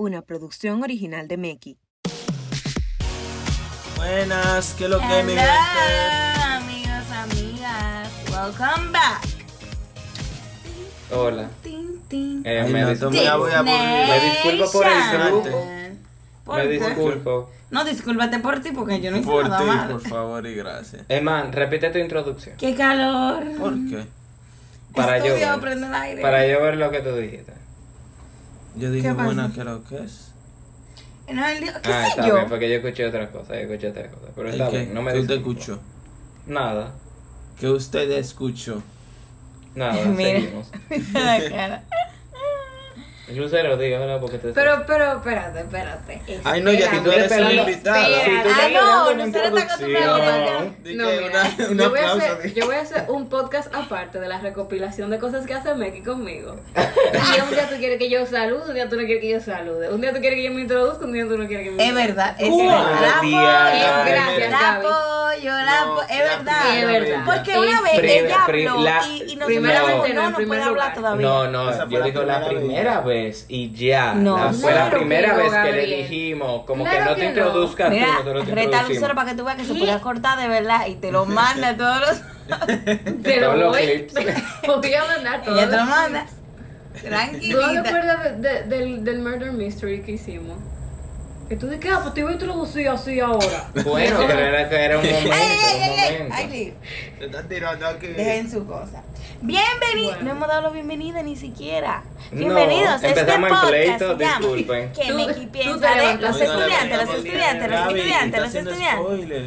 una producción original de Meki. Buenas, ¿qué es lo que hay, mi Hello, gente? amigos, amigas. Welcome back. Hola. Tin, tin. Eh, Ay, me, no, dis- tú me la voy a aburrir. Me disculpo por el grupo. ¿Por me qué? disculpo. No, discúlpate por ti porque yo no hice Por nada ti, por favor y gracias. Eman, repite tu introducción. Qué calor. ¿Por qué? Para yo, Estudio, ver, el aire. para yo ver lo que tú dijiste. Yo dije, ¿qué es lo que es? No, el día- ¿Qué ah, sé está yo? bien, porque yo escuché otras cosas, yo escuché otras cosas. Pero ¿El está qué? bien, no me ¿Qué usted escuchó? Nada, ¿Qué usted escuchó? nada, Mira. seguimos. La cara. Lucero, dígamelo porque te Pero, pero, espérate, espérate. Ay, no, ya que tú eres. Si tú Ah, no, Lucero está acostumbrada No, yo, voy a hacer, yo voy a hacer un podcast aparte de la recopilación de cosas que hace Meki conmigo. Y un día tú quieres que yo salude, un día tú no quieres que yo salude. Un día tú quieres que yo me introduzca, un día tú no quieres que me Es introduzca. verdad, es verdad. Diablo. apoyo, Gracias, la Gaby. apoyo, la No, apoyo. Es verdad. Es verdad. Porque Es una vez ella habló y, no, no, no primer puede hablar todavía. No, no, yo digo la primera primera y ya. No. La- fue la Claro primera que no, vez que le dijimos, como Claro que no que te no. introduzcas tú, Mira, nosotros te introducimos. Para que tú veas que se puede cortar de verdad y te lo manda todos los. Te lo Todos los voy, clips. te lo voy a mandar todo. Ella te lo manda. ¿Tú no te Tranquilita. acuerdas de- de- del, del Murder Mystery que hicimos? Que tú dices, ah, pues te iba a introducir así ahora. Bueno, pero era que era un momento, ay, ay, ay, un ay, momento. ay, Liv. Te están tirando aquí. Dejen su cosa. Bienvenidos. Bueno. No hemos dado la bienvenida ni siquiera. No, Bienvenidos a este empezamos en podcast. pleito, se llama disculpen. Que tú piensa de los estudiantes, los estudiantes, los estudiantes, los estudiantes. spoiler.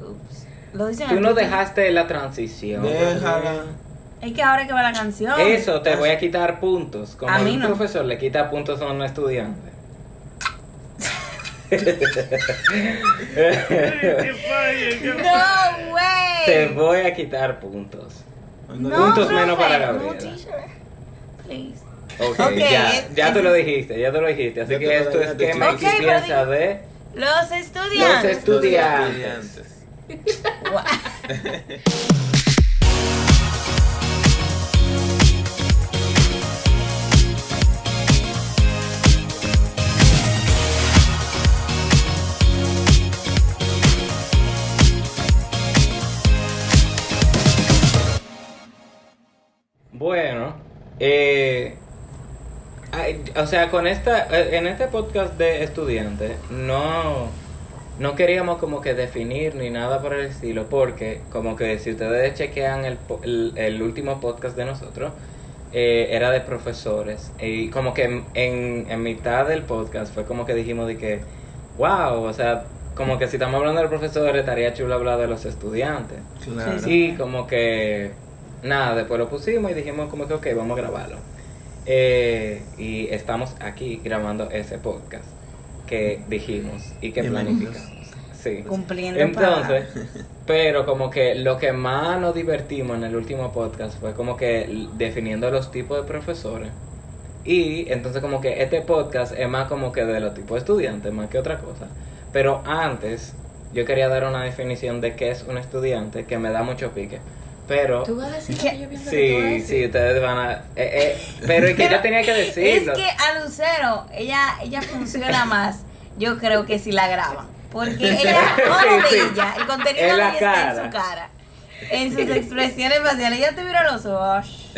Ups. Lo dicen Tú no dejaste la transición. Déjala. Es que ahora que va la canción. Eso te voy a quitar puntos. Como A mí un no. profesor le quita puntos a un estudiante. No way. Te voy a quitar puntos. No, puntos menos para no, Gabriela. teacher. Please. Ok, Ok, ya, es- ya tú es- lo dijiste, ya tú lo dijiste. Así que esto es dejaste, que chico. Meki Ok, pero piensa di- de Los estudiantes. Los estudiantes. Estudiantes. Bueno, eh, o sea, con esta, eh, en este podcast de estudiantes, no, no queríamos como que definir ni nada por el estilo, porque como que si ustedes chequean el, el, el último podcast de nosotros, eh, era de profesores, y como que en, en, en mitad del podcast fue como que dijimos de que, wow, o sea, como que si estamos hablando de profesores, estaría chulo hablar de los estudiantes. Claro. Sí, como que nada, después lo pusimos y dijimos como que ok, vamos a grabarlo. Eh, y estamos aquí grabando ese podcast que dijimos y que Bienvenidos. planificamos. Sí. Cumpliendo Entonces, pero como que lo que más nos divertimos en el último podcast fue como que definiendo los tipos de profesores. Y entonces como que este podcast es más como que de los tipos de estudiantes, más que otra cosa. Pero antes yo quería dar una definición de qué es un estudiante que me da mucho pique. Pero Tú vas a decir que yo pienso que tú vas a sí, decir. sí, ustedes van a... eh, eh, pero es que yo tenía que Es decirlo. que a Lucero, ella, ella funciona más, yo creo que si la graban. Porque ella, todo Sí, de ella, el contenido En de la ella está en su cara. En sus expresiones faciales. Ella te mira los ojos.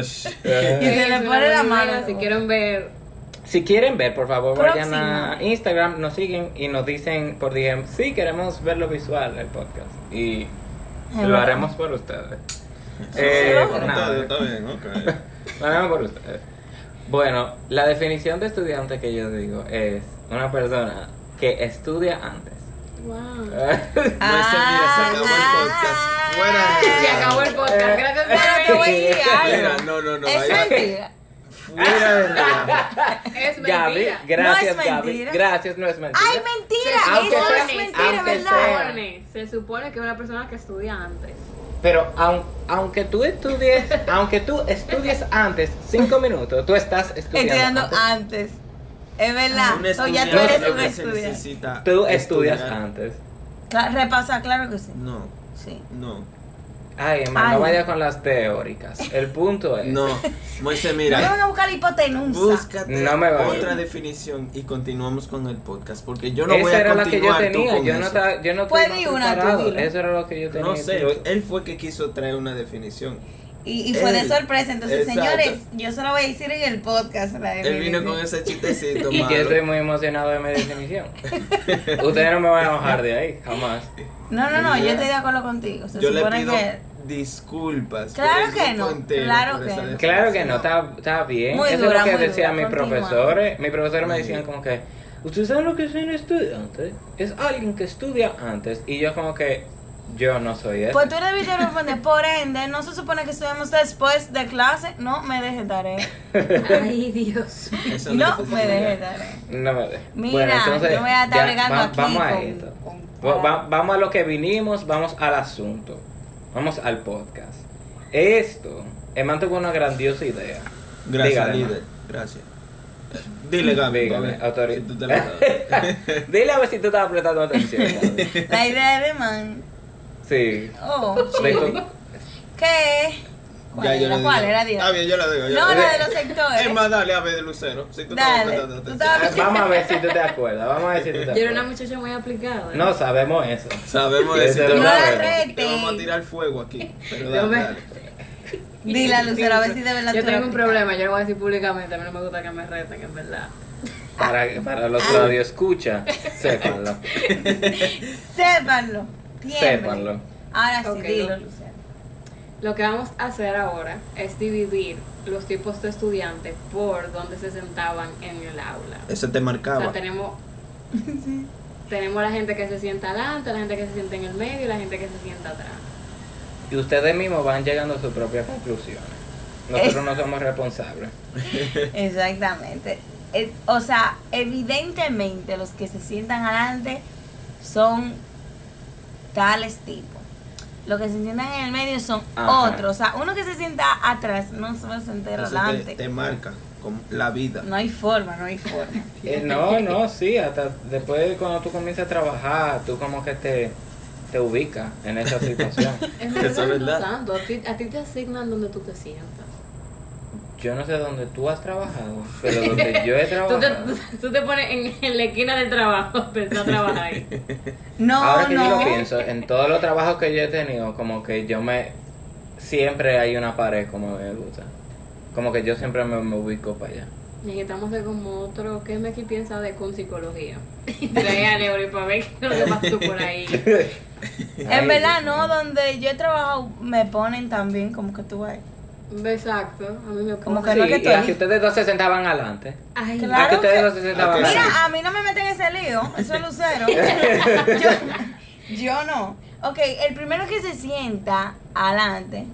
Y se le pone la mano. Si quieren ver. Si quieren ver, por favor, vayan a Próximo. Instagram, nos siguen y nos dicen por DM, sí, queremos ver lo visual del podcast. Y lo bueno. haremos por ustedes. Eh, Sí, Está nada, está bien, ok. lo haremos por ustedes. Bueno, la definición de estudiante que yo digo es una persona que estudia antes. Wow. No, ese, mira, se acabó el podcast. Fuera Se acabó el podcast. Gracias por Pero te voy a decir no, no, no. Es mentira. Fuera de. Es Gaby, mentira. gracias No es Gaby. Gracias, no es mentira. Ay, mentira. Aunque Eso sea- es mentira, aunque ¿verdad? sea. se supone que es una persona que estudia antes. Pero aun- aunque tú estudies, aunque tú estudies antes cinco minutos, tú estás estudiando. Estudiando antes. antes. Es verdad. Un O ya tú eres un estudiante. Tú estudias estudiar. antes. Repasa, claro que sí. No, Sí. no. Ay, Emma, Ay. no vaya con las teóricas. El punto es. No, Moisés, No me mira. van a buscar la hipotenusa. Búscate No me vayas. otra definición y continuamos con el podcast. Porque yo no voy Esa a era la que yo tenía. Yo no, yo no di más una, tú. Eso era lo que yo tenía. No sé, Yo- él fue que quiso traer una definición. Y, y fue de sorpresa. Entonces, Exacto. señores, yo se lo voy a decir en el podcast. la Él vino con ese chistecito Y yo malo. estoy muy emocionado de mi definición. Ustedes no me van a bajar de ahí, jamás. No, no, no, yo estoy de acuerdo contigo. Se Yo le supone pido que. disculpas. Claro que no, claro que no. Claro que no, está, está bien. Muy Eso dura, es lo que decían dura, mis profesores. Mis profesores me decían como que, ¿ustedes saben lo que es un estudiante? Es alguien que estudia antes. Y yo como que, yo no soy eso. Pues tú debiste responder, por ende, no se supone que estudiamos después de clase, no me dejes tarea. Ay, Dios. Eso No te me dejes tarea. No me de. Mira, bueno, entonces, yo voy a estar bregando va- aquí Vamos a con- esto. con- Va- va- vamos a lo que vinimos, vamos al asunto. Vamos al podcast. Esto, Eman tuvo una grandiosa idea. Gracias, Dígale, líder. Gracias. Dile, Gaby. Dígame, autoridad. si. Dile a ver si tú estás prestando atención. La idea de man. Sí. Oh, ¿Qué? ¿Cuál Ya yo era? ¿Cuál era? Está bien, yo la digo. yo No, la de los sectores. Es más, dale a ver de Lucero. Si tú Dale, prestando tú Vamos a ver si tú te acuerdas. Vamos a ver si tú te Yo era una acuerdas. muchacha muy aplicada. ¿eh? No sabemos eso. Sabemos No rete. Te vamos a tirar fuego aquí. Pero dale, me- dale. Dile a Lucero, a ver si de verdad Yo tengo la un problema, yo lo voy a decir públicamente, a mí no me gusta que me reten, en verdad. Para, para los radio escucha, sépanlo. Sépanlo. Tiemble. Sépanlo. Ahora sí, Ok, dilo, no. Lucero. Lo que vamos a hacer ahora es dividir los tipos de estudiantes por donde se sentaban en el aula. Eso te O marcaba. sea, tenemos, tenemos la gente que se sienta adelante, la gente que se sienta en el medio y la gente que se sienta atrás. Y ustedes mismos van llegando a sus propias conclusiones. Nosotros no somos responsables. Exactamente. Eh, O sea, evidentemente los que se sientan adelante son tales tipos. Los que se sientan en el medio son Ajá. otros. O sea, uno que se sienta atrás no se va a sentar Eso te, adelante. te marca con la vida. No hay forma, no hay forma. Eh, no, no, sí, hasta después cuando tú comienzas a trabajar, tú como que te, te ubicas en esa situación. Es verdad, no tanto. A ti, a ti te asignan donde tú te sientas. Yo no sé dónde tú has trabajado, pero donde yo he Tú te, trabajado. tú te pones en, en la esquina del trabajo a pensar a trabajar ahí. No, Ahora que yo lo pienso, en todos los trabajos que yo he tenido, como que yo me... Siempre hay una pared como me gusta. Como que yo siempre me, me ubico para allá. Necesitamos de como otro, ¿qué me aquí piensa de con psicología? Trae a Neuri para ver qué es lo que tú por ahí. En verdad, no, donde yo he trabajado me ponen también como que tú vas. Exacto, a mí me Como que no, Sí, que y tú- aquí ustedes dos se sentaban adelante. Ay, Claro ustedes que- dos se sentaban adelante. Mira, a mí no me meten en ese lío, eso es lucero. yo, yo no. Ok, el primero que se sienta adelante,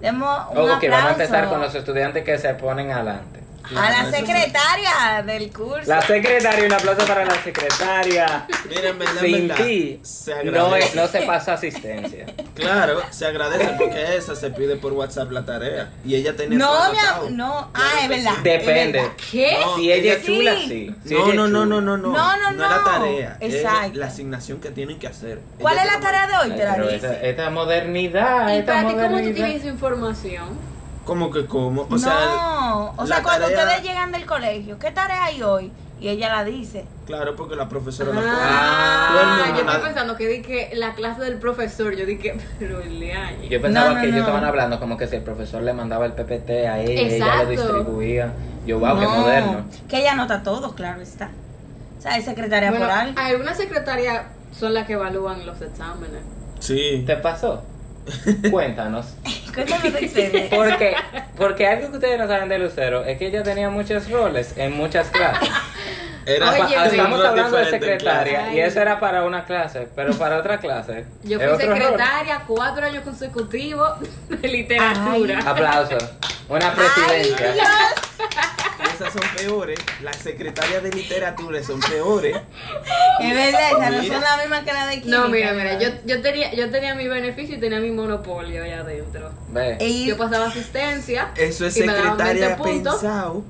demos un Oh, ok, aplauso vamos a empezar con los estudiantes que se ponen adelante. A la secretaria del curso. La secretaria, un aplauso para la secretaria. Mira, en verdad, Sin verdad, ti se no, es- no se pasa asistencia. Claro, se agradece porque esa se pide por WhatsApp la tarea. Y ella tenía no, mi no, ah, es verdad. Depende. es verdad. ¿Qué? No, Si ella es sí. chula, sí. Si No, no, no, chula. no, no, no. No, no, es la no. tarea. Exacto. Es la asignación que tienen que hacer. ¿Cuál Ella es la tarea de hoy? Te la dice. esta, esta modernidad, ¿Y esta para ti cómo tú tienes información? ¿Cómo que cómo? O no, sea, o sea, cuando tarea- ustedes llegan del colegio, ¿qué tarea hay hoy? Y ella la dice. Claro, porque la profesora la pone. Ah, yo estaba pensando que di que la clase del profesor, yo dije, pero Leaño. Yo pensaba No, no, que ellos estaban hablando como que si el profesor le mandaba el PPT a ella, lo distribuía. Yo, wow, qué No, moderno. Que ella anota todo, claro está. O sea, es secretaria Bueno, por algo. algunas secretarias son las que evalúan los exámenes. Sí. ¿Te pasó? Cuéntanos. Cuéntame tu experiencia. Porque, porque algo que ustedes no saben de Lucero es que ella tenía muchos roles en muchas clases. Era Oye. Estamos hablando de secretaria y eso era para una clase, pero para otra clase. Yo fui rol. secretaria cuatro años consecutivos de literatura. Aplauso. Una presidencia. Ay, Dios. Esas son peores. Las secretarias de literatura son peores. Es verdad, esas no son las mismas que la de química. No, mira, mira, yo, yo tenía yo tenía mi beneficio y tenía mi monopolio allá adentro. Yo pasaba asistencia. Eso es y me daban secretaria 20 puntos. pensado.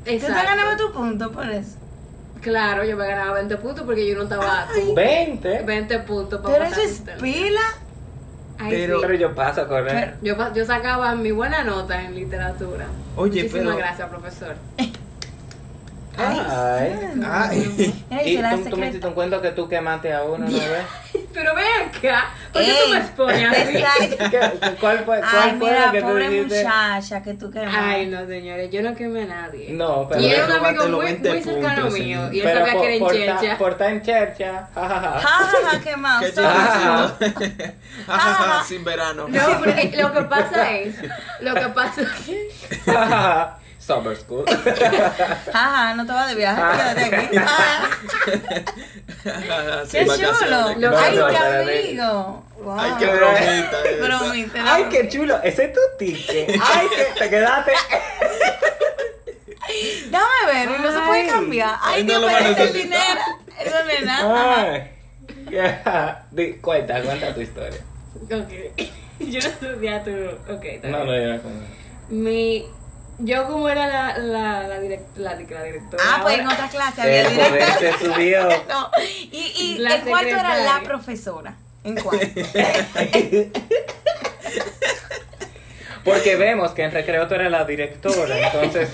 Tú te Exacto. ganabas tu punto por eso. Claro, yo me ganaba 20 puntos porque yo no estaba con 20. 20 puntos para Pero eso es pila. Ay, Pero- sí. Pero yo paso con él. Yo, yo sacaba mi buena nota en literatura. Oye, Muchísimas pero- gracias, profesor. Ay. Ay. Mira, Y tú, tú me hiciste un cuento que tú quemaste a uno, ¿no ves? Pero ven acá, ¿por qué tú me expones así? exacto. ¿Qué- ¿Cuál fue, cuál Ay, fue mira, la que tú pobre dijiste? muchacha que tú quemaste. Ay, no, señores, yo no quemé a nadie. No, pero, y era un amigo muy, 20 muy cercano puntos, mío. Y él pero sabía por, que era en ta- por estar en chercha, jajaja. Ja, ja, ja, quemado. Jajaja, Sin verano. No, porque lo que pasa es, lo que pasa Jajaja. Summer school. Ja, ja, no te vas de viaje, quédate aquí. Ah, ¡Qué chulo! No, ¡Ay, no, qué amigo! Wow. Ay, qué bromita. Bromita. Ay, qué chulo. Ese es tu ticket. Ay, que te quedaste. Déjame ver, y no se puede Ay. cambiar. Ay, Ay, no Dios, lo pero a este necesitar. dinero. Eso no es nada. Ay. Di- Cuenta, cuenta tu historia. Ok. Yo no estudié tu. Ok, está No, no, yo no. Mi. Yo, como era la, la, la, direct- la, la directora. Ah, pues en otra clase había El director. se subió. No, y, y La en cuarto era la profesora. En cuarto. Porque vemos que en recreo tú eres la directora, entonces,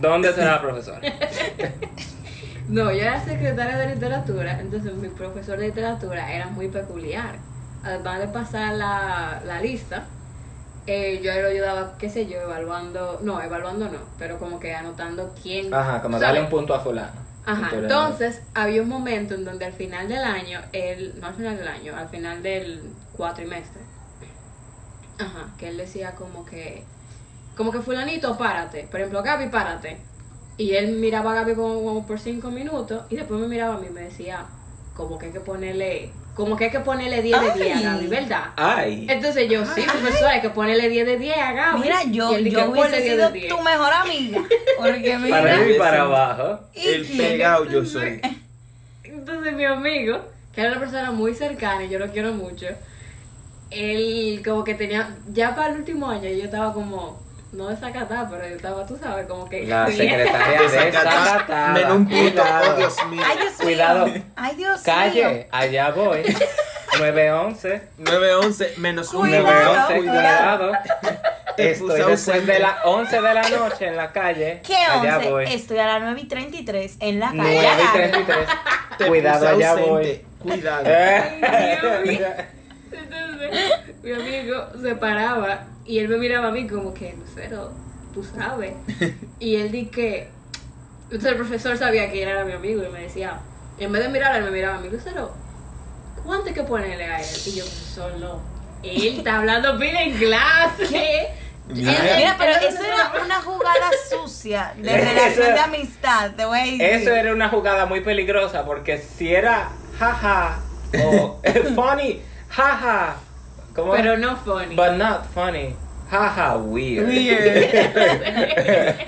¿dónde eres la profesora? No, yo era secretaria de literatura, entonces mi profesor de literatura era muy peculiar. Además de pasar la, la lista, eh, yo lo ayudaba, qué sé yo, evaluando, no, evaluando no, pero como que anotando quién. Ajá, como darle un punto a fulano. Ajá, entonces había un momento en donde al final del año, el, no al final del año, al final del cuatrimestre, ajá, que él decía como que, como que fulanito, párate, por ejemplo, Gaby, párate. Y él miraba a Gaby como, como por cinco minutos y después me miraba a mí y me decía, como que hay que ponerle, como que hay que ponerle 10 de 10 a. Gaby, ¿verdad? Ay. Entonces yo, sí, profesor, hay que ponerle 10 de 10 a Gaby. Mira, yo, Y yo "Ponle hubiese 10 sido de 10". tu mejor amiga. Porque mira. Para arriba y para abajo. ¿y El pegado yo soy. Entonces mi amigo, que era una persona muy cercana y yo lo quiero mucho, él como que tenía, ya para el último año yo estaba como, no desacatada, pero yo estaba, tú sabes, como que... La secretaria Desacatada. desacatada. Men un punto. Cuidado. Oh, Dios mío. Ay, Dios mío. Cuidado. Ay, Dios mío. Calle, allá voy. 911. 911 menos un Cuidado, 911, cuidado. cuidado. Te Estoy después de las 11 de la noche en la calle. ¿Qué Allá 11? voy. Estoy a las 9 y 33 en la calle. 9 y Agarra. 33. Te Cuidado, allá ausente. voy. Cuidado. Entonces mi amigo se paraba y él me miraba a mí como que, Lucero, tú sabes. Y él di que, entonces el profesor sabía que él era mi amigo y me decía, en vez de mirarle, él me miraba a mí, Lucero, ¿cuánto hay que ponerle a él? Y yo, profesor, no. Él está hablando pila en clase. Mira. Él- Mira, pero eso era una jugada sucia de Eso- relación de amistad, te voy a decir. Eso era una jugada muy peligrosa porque si era jaja o funny, jaja. ¿Cómo es? Pero no funny. But not funny. Jaja, weird.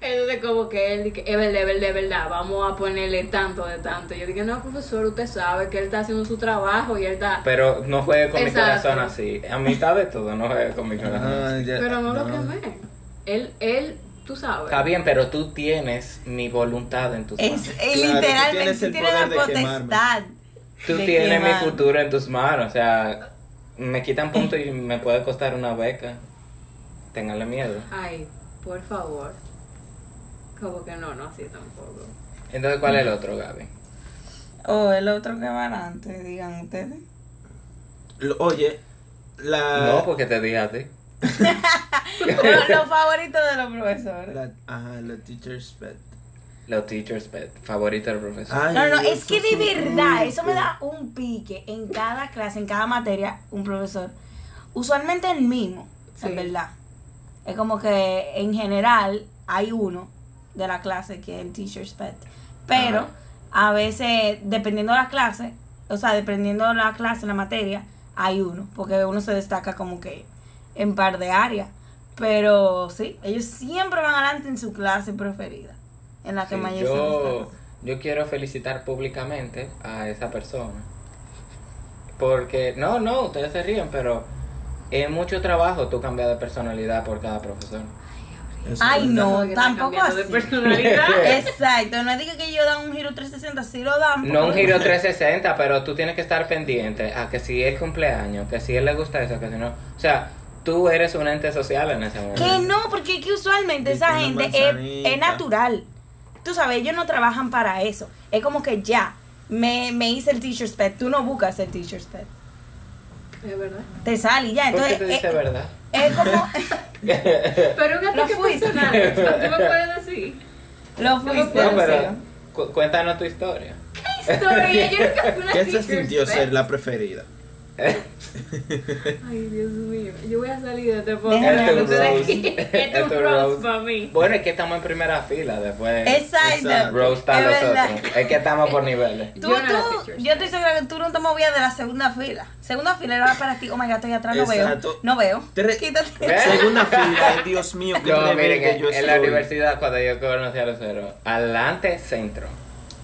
Entonces como que él dije, es verdad, es verdad, es verdad, vamos a ponerle tanto de tanto. Yo dije, no, profesor, usted sabe que él está haciendo su trabajo y él está... Pero no juegue con Exacto. mi corazón así. A mitad de todo, no juegue con mi corazón. Ah, así. Pero no lo no. quemé. Él, él, tú sabes. Está bien, pero tú tienes mi voluntad en tus Es, manos. eh, Claro, tú literalmente tienes tú tienes la potestad. Tú de tienes mi quemar. futuro en tus manos. O sea, me quitan puntos y me puede costar una beca. Ténganle miedo. Ay, por favor. Como que no, no así tampoco. Entonces, ¿cuál es el otro, Gaby? O el otro que va adelante, digan ustedes. Lo- Oye, la. No, porque te dije a ti. Los, los favoritos de los profesores. la ajá, la teacher's pet. Los teachers pet, favorito del profesor. Ay, No, no, es que de verdad, eso me da un pique en cada clase, en cada materia, un profesor. Usualmente el mismo, Sí. en verdad. Es como que en general hay uno de la clase que es el teacher's pet. Pero a veces, dependiendo de la clase, o sea, dependiendo de la clase, la materia, hay uno. Porque uno se destaca como que en par de áreas. Pero sí, ellos siempre van adelante en su clase preferida. En la que Sí, mayor yo, yo quiero felicitar públicamente a esa persona. Porque, no, no, ustedes se ríen, pero es mucho trabajo tú cambiar de personalidad por cada profesor. Eso Ay, es no. tampoco cambiando de así. personalidad. Exacto, no diga que yo dan un giro 360, sí lo dan. No un giro 360, pero tú tienes que estar pendiente a que si es cumpleaños, que si él le gusta eso, que si no. O sea, tú eres un ente social en ese momento. Que no, porque es que usualmente esa gente es, es natural. Tú sabes, ellos no trabajan para eso. Es como que ya, me, me hice el teacher's pet. Tú no buscas el teacher's pet. Es verdad. Te sale y ya. ¿Por qué Entonces, te dice es, verdad? es como. Pero un Lo ataque fuiste. personal, ¿tú me puedes decir? lo fuiste. No, lo pero cu- cuéntanos tu historia. Historia, yo nunca fui una ¿Qué se sintió pet. ser la preferida? Ay, Dios mío. Yo voy a salir de este podcast. Este es un tu roast para mí. Bueno, es que estamos en primera fila después. Exacto. Roast a Es los otros. Es que estamos por niveles. Tú, Yo tú, yo estoy segura que tú no te movías de la segunda fila. Segunda fila era para ti, oh my god, estoy atrás, no Exacto. veo. No veo. Tres- Quítate. Segunda fila, Dios mío, qué No, miren, en, yo en la universidad cuando yo conocí a Lucero, adelante centro.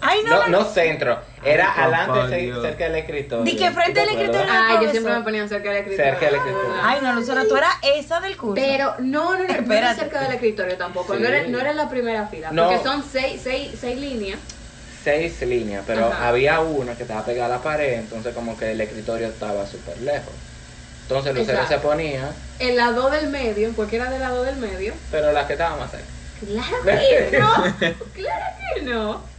Ay, no, No, no, no centro, era Ay, adelante Dios. cerca del escritorio. Di que frente ¿Tú te al escritorio. Ay, yo siempre me ponía cerca del escritorio. Cerca del de escritorio. Ay, no, Lucero, tú eras esa del curso. Pero no, no, no, no era cerca del escritorio tampoco. Sí. No, era, no era la primera fila. No. Porque son seis, seis, seis líneas. Seis líneas, pero Ajá. había una que estaba pegada a la pared, entonces como que el escritorio estaba súper lejos. Entonces Lucero se ponía, En la dos del medio, en cualquiera de la dos del medio. pero la que estaba más cerca. Claro que no. claro que no.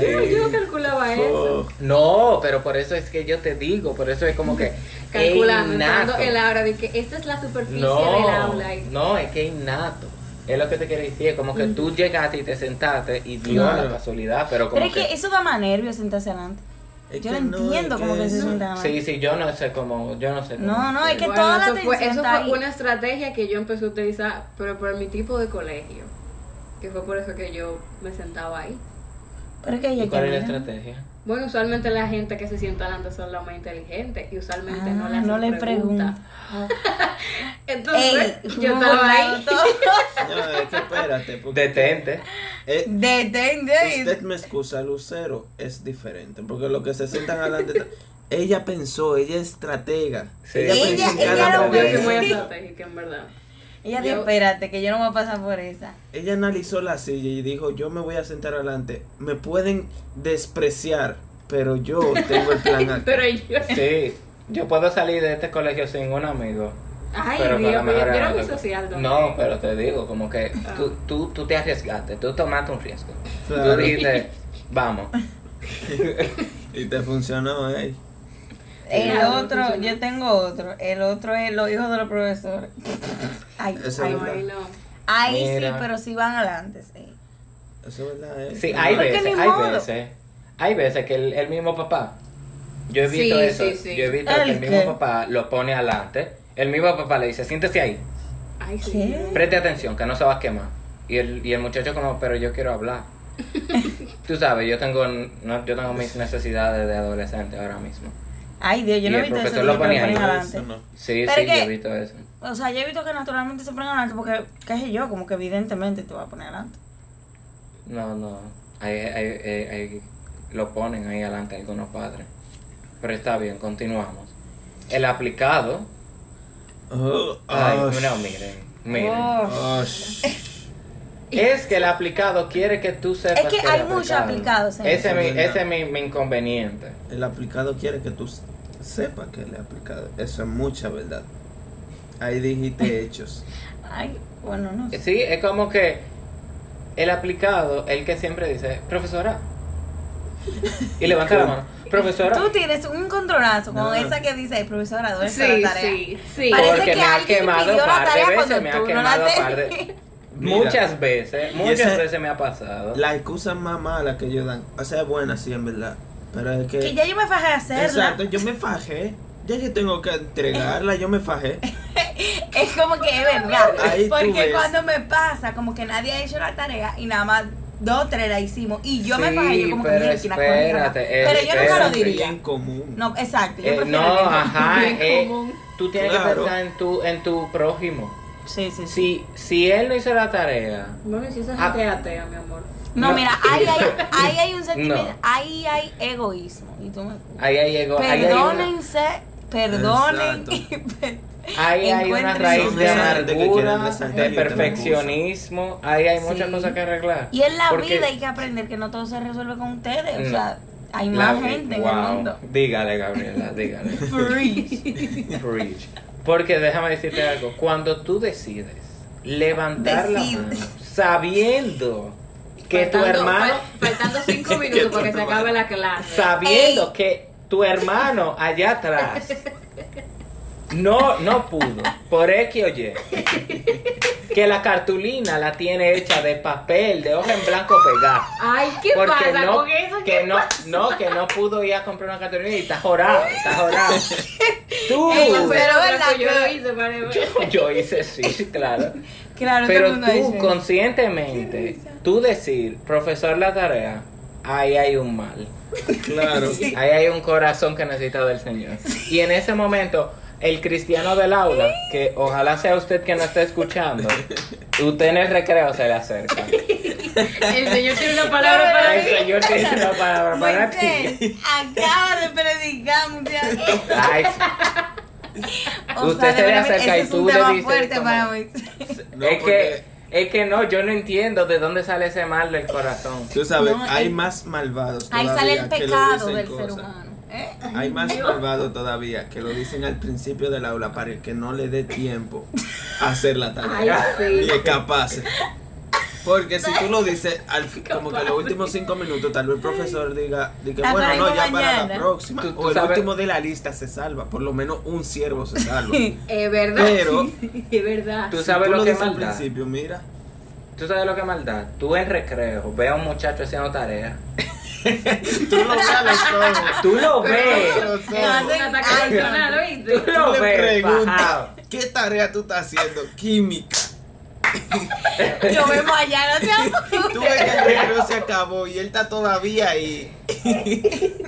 Yo, no- yo no calculaba eso. No, pero por eso es que yo te digo, por eso es como que Calculando, innato. la hora de que esta es la superficie del No, aula. y- no, es que innato. Es lo que te quiero decir, es como que tú llegaste y te sentaste y dio Claro. la casualidad, pero como Pero es que eso da más nervios sentarse adelante. Es Yo que no entiendo cómo que se eso. sientan. Sí, sí, yo no sé cómo, yo no sé cómo. No, no, es que Bueno, toda la fue, eso fue ahí. una estrategia que yo empecé a utilizar, pero por mi tipo de colegio. Que fue por eso que yo me sentaba ahí. Pero es que ella ¿Y cuál es la estrategia? Bueno, usualmente la gente que se sienta adelante son los más inteligentes y usualmente Ah, no le hacen no le preguntas. pregunta. Entonces, Ey, yo estaba ahí. No, es que espérate. Porque, Detente. eh, Detente. usted me excusa, Lucero es diferente. Porque lo que se sientan adelante. Ella pensó, ella es estratega. Sí. Ella, Ella- pensó en ella cada lo movimiento. soy muy estratégica, en verdad. Ella dijo, espérate, que yo no voy a pasar por esa. Ella analizó la silla y dijo, yo me voy a sentar adelante. Me pueden despreciar, pero yo tengo el plan acá. Pero yo. Sí, yo puedo salir de este colegio sin un amigo. Ay, pero Dios, pero yo era muy social. No, pero te digo, como que Ah. tú, tú, tú te arriesgaste, tú tomaste un riesgo. Claro. Tú dijiste, vamos. Y te funcionó, eh. El Claro, otro, yo tengo otro. El otro es los hijos de los profesores. Ay, Ese ay, es Ay, no. Ahí sí, pero sí van adelante, sí. Eso es verdad, eh. Sí, hay veces, ni hay modo. veces. Hay veces que el, el mismo papá, yo he visto Sí, eso, sí, sí. yo he visto ¿El que el mismo qué? papá lo pone adelante, el mismo papá le dice, siéntese ahí, Ay, sí. ¿Qué? preste atención, que no se va a quemar. Y el, y el muchacho como, pero yo quiero hablar. Tú sabes, yo tengo, no, yo tengo mis necesidades de adolescente ahora mismo. Ay, Dios, yo no he visto eso. lo ponía ahí. adelante. No. Sí, Pero sí, que- yo he visto eso. O sea, yo he visto que naturalmente se ponen adelante porque, qué sé yo, como que evidentemente te va a poner adelante. No, no, hay, hay- hay- lo ponen ahí adelante algunos padres. Pero está bien, continuamos. El aplicado, Oh, ay, oh, no, miren, miren. Oh. oh, Es que el aplicado quiere que tú sepas Es que hay muchos aplicado. aplicados en Ese, mi, ese es mi, mi inconveniente. El aplicado quiere que tú sepas que él es aplicado. Eso es mucha verdad. Ahí dijiste hechos. Ay, bueno, no sé. Sí, es como que el aplicado, el que siempre dice, profesora. Y levanta la mano, profesora. Tú tienes un controlazo con No. esa que dice, profesora, ¿dónde está Sí, la tarea? sí, sí. Parece Porque que me ha quemado pidió la par de veces, me ha no quemado par tenías. de... Mira, Muchas veces, muchas ese- veces me ha pasado. La excusa más mala que ellos dan. O sea, es buena, sí, en verdad. Pero es que. Que ya yo me fajé a hacerla. Exacto, yo me fajé. Ya yo tengo que entregarla, yo me fajé. Es como que es verdad. Ahí tú Porque ves. cuando me pasa, como que nadie ha hecho la tarea y nada más dos o tres la hicimos. Y yo me Sí, fajé, yo como que pero que la espérate. Pero yo nunca lo espérate. diría. Bien común. No, exacto. Yo Eh, prefiero no, que- ajá, Bien eh, común. tú tienes que pensar en tu, en tu prójimo. Sí, sí, sí. Si, si él no hizo la tarea, Bueno, si esa gente es atea, mi amor. No, mira, ahí hay, ahí hay un sentimiento, No. ahí hay egoísmo. Y tú me ahí, hay una- Perdónense, perdonen. Exacto. y per- Ahí hay una raíz de amargura, de perfeccionismo. Ahí hay muchas Sí. cosas que arreglar. Y en la Porque vida hay que aprender que no todo se resuelve con ustedes. O sea, hay la más vi- gente en wow. el mundo. Dígale, Gabriela, dígale. Preach. Preach. Porque déjame decirte algo. Cuando tú decides levantar la mano sabiendo que tu hermano, fal- Faltando cinco minutos para que se acabe la clase. sabiendo Ey. que tu hermano allá atrás no, no pudo, por X o Y, que la cartulina la tiene hecha de papel, de hoja en blanco pegada. Ay, ¿qué Porque pasa no, con eso? que ¿Qué no, pasa? no, que no pudo ir a comprar una cartulina y está jorado, está jorado. Tú, Ey, Pero, verdad yo lo hice, para yo, yo hice sí, claro. Claro, todo Pero el mundo tú dice. conscientemente, tú decir, profesor, la tarea, ahí hay un mal. Claro. Ahí hay un corazón que necesita del Señor. Y en ese momento, el cristiano del aula, que ojalá sea usted que no esté escuchando, usted en el recreo se le acerca. El señor tiene una palabra para El mí. Señor tiene una palabra para ti. Acaba de predicar, muchachos. O Usted sea, se le acerca y es tú le dices fuerte como- para Moisés. No, es porque que, es que no, yo no entiendo de dónde sale ese mal del corazón. tú sabes, No, hay el- más malvados Ahí sale el pecado del ser humano. ¿eh? Hay más malvados todavía que lo dicen al principio del aula para que no le dé tiempo a hacer la tarea Ay, y sí. escaparse. Porque si tú lo dices al como que los últimos cinco minutos, tal vez el profesor diga, diga bueno, no, ya para la próxima. Tú- tú o el sabes- último de la lista se salva, por lo menos un siervo se salva. Es verdad. Pero- Es verdad. Tú Si sabes tú lo que es dices al maldad. principio, mira, Tú sabes lo que es maldad. Tú en recreo, ve a un muchacho haciendo tarea. tú lo sabes todo. Tú lo ves. Tú lo lo ves. ¿qué tarea tú estás haciendo? Química. Yo vemos allá, no te amo. Tú ves que el recreo se acabó y él está todavía ahí.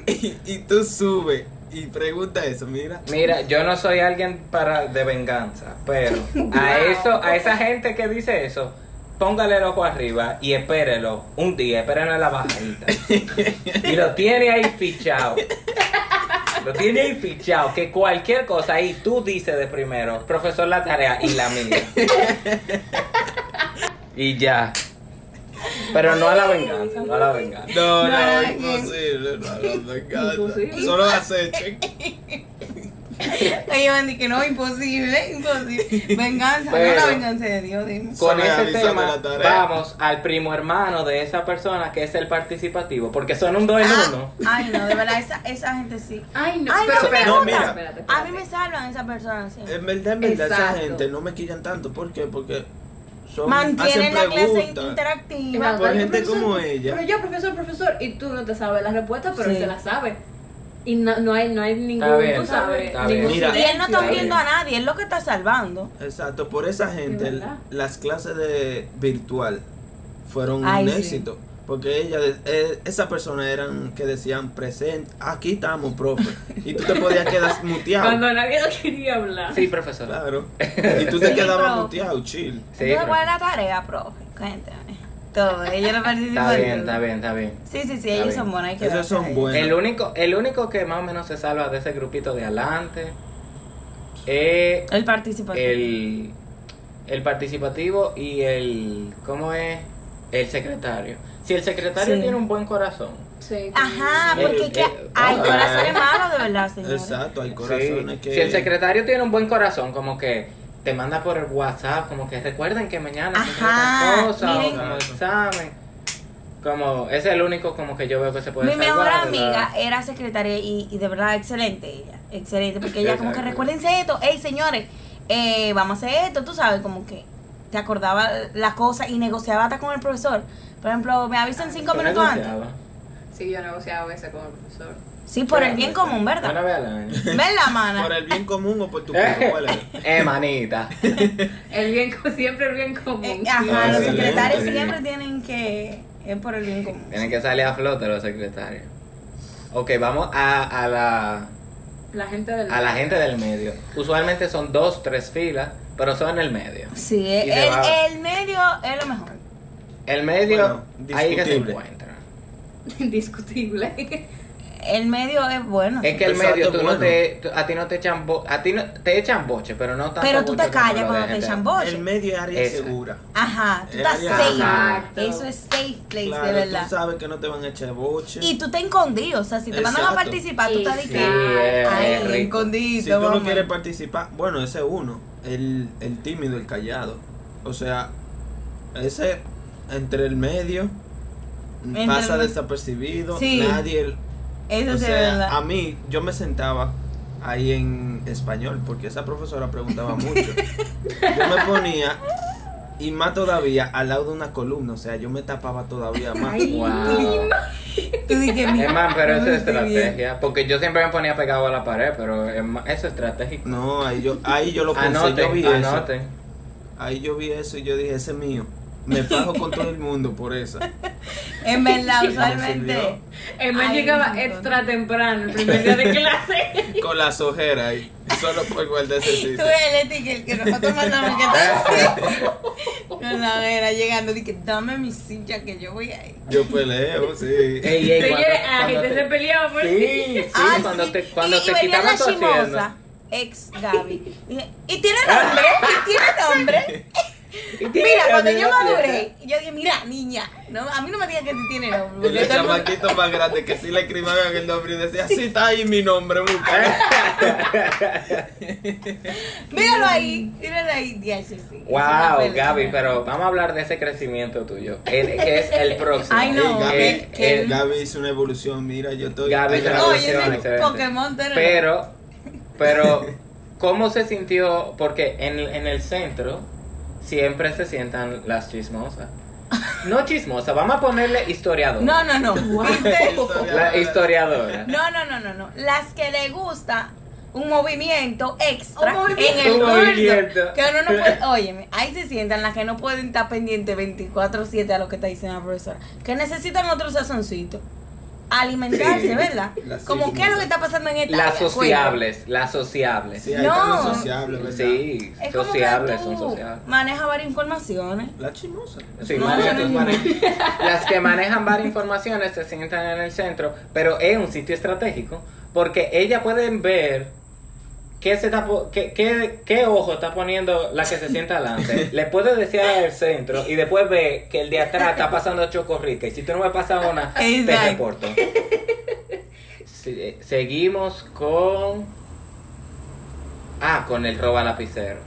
y, y tú subes y pregunta eso, mira. Mira, yo no soy alguien para de venganza, pero a eso, a esa gente que dice eso, póngale el ojo arriba y espérelo un día, espérenlo en la bajadita. Y lo tiene ahí fichado. Lo tiene ahí fichado, que cualquier cosa ahí tú dices de primero, profesor la tarea y la mía. Y ya. Pero no a la venganza, no a la venganza. No, no, No, imposible, no, me encanta. Imposible. Solo acechen. Ellos van a que no, imposible, imposible. Venganza, Pero- no la venganza de Dios, dime. Con ese tema la tarea. vamos al primo hermano de esa persona que es el participativo, porque son un dos en Ah, uno. Ay, no, de verdad, esa, esa gente sí. Ay, no, Ay, pero no, me espérate, espérate, espérate, A mí me salvan esas personas siempre. En verdad, en verdad, esa gente no me quillan tanto. ¿Por qué? Porque son, Mantienen la clase interactiva. Por gente profesor, como ella. Pero yo, profesor, profesor, y tú no te sabes la respuesta, pero Sí. él se la sabe. Y no, no hay, no hay ningún, bien, tú sabes, ningún. Mira. Y él no está hundiendo a nadie, él lo que está salvando. Exacto, por esa gente, las clases de virtual fueron Ay, un sí. éxito. Porque ella, eh, esa persona eran que decían presente, aquí estamos, profe. Y tú te podías quedar muteado. Cuando nadie lo quería hablar. Sí, profesor. Claro. Y tú te Sí, quedabas profe. muteado, chill. Sí, ¿cuál es la tarea, profe? Cuéntame. Todo, ellos no participan. Está bien, está bien, está bien. Sí, sí, sí, ellos son buenos. Esos son buenos. El único, el único que más o menos se salva de ese grupito de adelante es El participativo. el, el participativo y el, ¿cómo es? El secretario. Si el secretario Sí. tiene un buen corazón, Sí, Ajá, Eh, porque que eh, hay ah, corazones malos de verdad, señores. Exacto, hay sí, corazones que. si el secretario tiene un buen corazón, como que te manda por el WhatsApp, como que recuerden que mañana Ajá, o como examen. Como, es el único como que yo veo que se puede Mi mejor la- amiga era secretaria y, y de verdad excelente ella, excelente, porque ella como que recuérdense esto, hey señores, eh, vamos a hacer esto, tú sabes, como que te acordaba la cosa y negociaba hasta con el profesor. Por ejemplo, me avisan cinco ¿Tú minutos antes. Sí, yo negociaba a veces con el profesor. Sí, por el bien común, ¿verdad? vez al año. ¿Verdad, mana? Por el bien común o por tu cuerpo, ¿cuál es? Eh, manita. El bien, siempre el bien común. Eh, ajá, los secretarios siempre tienen que es por el bien común. Tienen que salir a flote los secretarios. Ok, vamos a, a la La gente del a la gente del medio. Usualmente son dos, tres filas, pero son en el medio. Sí, el, va. el medio es lo mejor. El medio, Bueno, ahí que se discutible. encuentra. indiscutible. El medio es bueno. Es que el Exacto, medio, tú no te, tú- a ti no te echan bo, a ti no, te echan boche, pero no tanto Pero tú te como callas lo cuando de te echan boche. El medio es área segura. Ajá, tú El estás área safe. Exacto. Eso es safe place, Claro, de verdad. tú sabes que no te van a echar boche. Y tú te escondido, o sea, si te mandan a Exacto. participar, tú estás de Sí, es ay, rico. escondido. si tú no vamos. quieres participar, bueno, ese es uno, el, el tímido, el callado. O sea, ese entre el medio Entre pasa el- desapercibido, Sí. nadie... Eso o es sea, verdad. a mí, yo me sentaba ahí en español, porque esa profesora preguntaba mucho. yo me ponía, y más todavía, al lado de una columna, o sea, yo me tapaba todavía más. Wow. Tú Es más, pero no eso es estrategia. Porque yo siempre me ponía pegado a la pared, pero es más- eso es estratégico. No, ahí yo, ahí yo lo pensé, yo eso. anoten. Ahí yo vi eso y yo dije, ese es mío. Me fajo con todo el mundo por eso. En verdad, Me usualmente. man Ay, llegaba extra temprano el primer día de clase. Con las ojeras ahí. Solo por guardar ese Tú sitio. eres el que, nosotros mandamos que está. Con la vera llegando, dije, dame mi silla que yo voy ahí. Yo peleo, sí. Ey, ey, Señores, cuando- a la cuando gente te- se peleaba por Sí, sí, Ay, cuando sí. te, cuando te quitaban tu ex Gaby. Dije, ¿y tiene nombre? ¿Y tiene nombre? Mira, cuando yo maduré, yo dije, mira, niña, no, a mí no me digas que si tiene nombre. El chamaquito más grande que sí le escribían el nombre y decía, sí está ahí mi nombre, busca. Míralo ahí, míralo ahí, DH, sí. Es una Wow. Gaby, pero vamos a hablar de ese crecimiento tuyo, el, que es el próximo. Ay, no, el- Gaby hizo una evolución, mira, yo estoy... Gaby Oye. Pokémon. Pero, pero, ¿cómo se sintió? Porque en, en el centro siempre se sientan las chismosas. No chismosas, vamos a ponerle historiador. No, no, no. La historiadora. No, no, no, no, no. Las que le gusta un movimiento extra Un movimiento. en el movimiento. Que uno no puede. Óyeme, ahí se sientan las que no pueden estar pendientes 24-7 a lo que está diciendo la profesora. Que necesitan otro sazoncito. Alimentarse, Sí. ¿verdad? Las Como qué es lo que está pasando en esta Las área? sociables, las sociables. Sí, ahí No. sociables, ¿verdad? Sí, Es como sociables, son sociables. manejas varias informaciones. La chismosa. Sí, No, maneja- no, no, maneja- las que manejan varias informaciones se sientan en el centro, pero es un sitio estratégico porque ellas pueden ver qué, se está, po- qué, qué, qué ojo está poniendo la que se sienta adelante. Le puede decir al centro y después ve que el de atrás está pasando chocorrica y si tú no me pasas una, te reporto. Se- seguimos con... Ah, con el roba lapicero.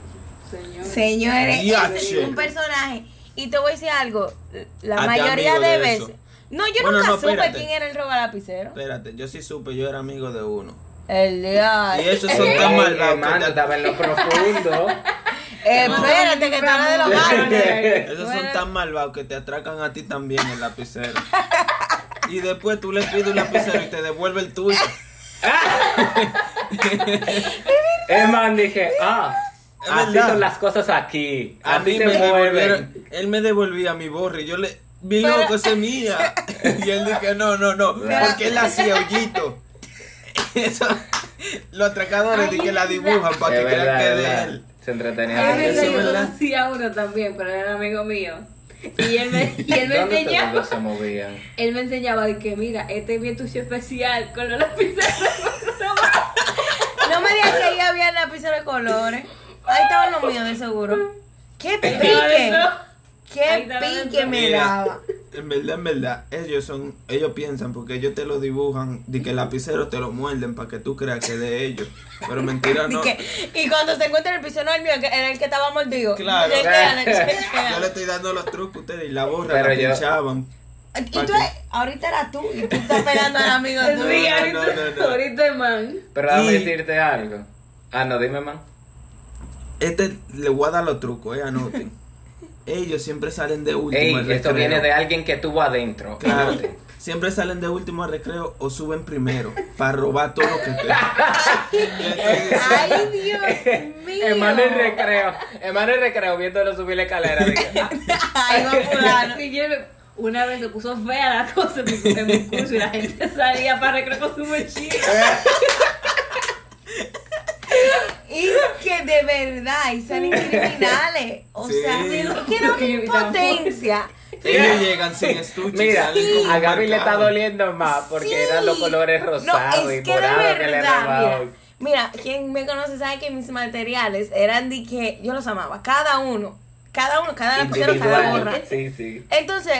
Señor. Señores, ese es un personaje. Y te voy a decir algo. La mayoría de, de veces. eso. No, yo Bueno, nunca no, supe quién era el roba lapicero. Espérate, yo sí supe, yo era amigo de uno. El día. Y esos son Ey, tan malvados que hermano, te- estaba en lo profundo. Espérate, que está de los árboles. Esos Bueno. son tan malvados que te atracan a ti también el lapicero. y después tú le pides un lapicero y te devuelve el tuyo. Es más, dije, ah, así son las cosas aquí. A Así mí se me devolvieron, él me devolvía mi borre yo le, mi loco, esa es mía. Y él dije, no, no, no, porque él hacía hoyito. Eso, los atracadores di que la dibujan para que crean que de él. Se entretenía. Ay, Eso verdad, es yo conocí a uno también, pero era amigo mío. Y él me, y él me ¿Dónde ustedes enseñaba. dos se movían? Él me enseñaba de que, mira, este es mi estuche especial con los lapiceros. No me digas que ahí había lapicero de colores. Ahí estaban los míos, de seguro. ¡Qué Estaba pique! ¡Qué pique me daba! En verdad, en verdad, ellos son, ellos piensan porque ellos te lo dibujan, de que el lapicero te lo muerden para que tú creas que es de ellos. Pero mentira no. que- y cuando se encuentra el piso, no el mío, que era el que estaba mordido. Claro. Yo le estoy dando los trucos a ustedes y la borra Pero la yo- pinchaban. Y tú, ahorita era tú, y tú estás pegando al amigo Sí, tuyo. no, ahorita, no, no, no. ahorita man. Pero déjame Y- decirte algo. Ah, no, dime, man. Este le voy a dar los trucos, eh, anoten. Ellos siempre salen de último Ey, al esto recreo. viene de alguien que estuvo adentro. Claro. Siempre salen de último al recreo o suben primero para robar todo lo que te. ¡Ay, Dios mío! Hermano el recreo. Hermano el recreo viéndolo subir la escalera. ¡Ay, va una vez se puso fea la cosa en mi, en mi curso y la gente salía para recreo con su mochila. Es que de verdad, y salen criminales. O Sí. sea, es que no me impotencia. Ellos llegan sin estuche y Mira, a Gaby le está doliendo más porque Sí. eran los colores rosados no, y es morados que le verdad, mira, quien me conoce sabe que mis materiales eran de que yo los amaba, cada uno, cada uno, cada lapicero, cada gorra. Sí, sí. Entonces,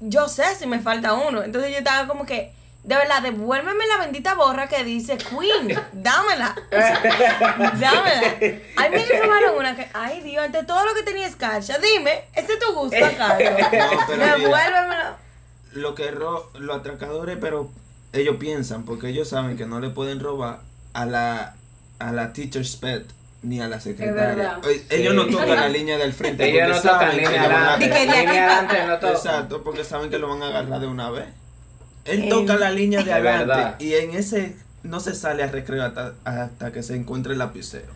yo sé si me falta uno. Entonces yo estaba como que, de verdad, devuélveme la bendita borra que dice Queen. Dámela. Dámela. Ay, me robaron una que, ay Dios, ante todo lo que tenía escarcha. Dime, ¿este es tu gusto, Carlos? No. Devuélvemela. Lo que ro los atracadores, pero ellos piensan, porque ellos saben que no le pueden robar a la, a la teacher's pet ni a la secretaria. Ellos no tocan la línea del frente. Ellos porque no tocan línea a Línea adelante no tocan. Exacto, porque saben que lo van a agarrar de una vez. Él toca la línea de adelante verdad. y en ese no se sale a recreo hasta, hasta que se encuentre el lapicero.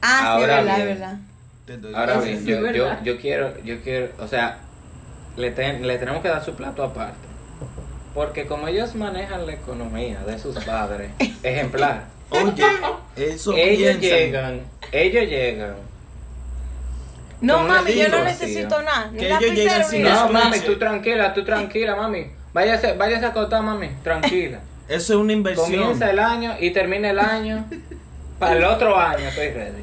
Ah, sí, Ahora verdad, es bien. verdad. Ahora bien, sí, yo, yo, yo quiero, yo quiero, o sea, le, ten- le tenemos que dar su plato aparte. Porque como ellos manejan la economía de sus padres, ejemplar, Oye, eso ellos piensan. llegan, ellos llegan. No, mami, yo no necesito tío. nada. Ni Que ellos lapicero, llegan ni sin No, mami, tú tranquila, tú tranquila, mami. Váyase, váyase a acotar, mami, tranquila. Eso es una inversión. Comienza el año y termina el año. Para el otro año estoy ready.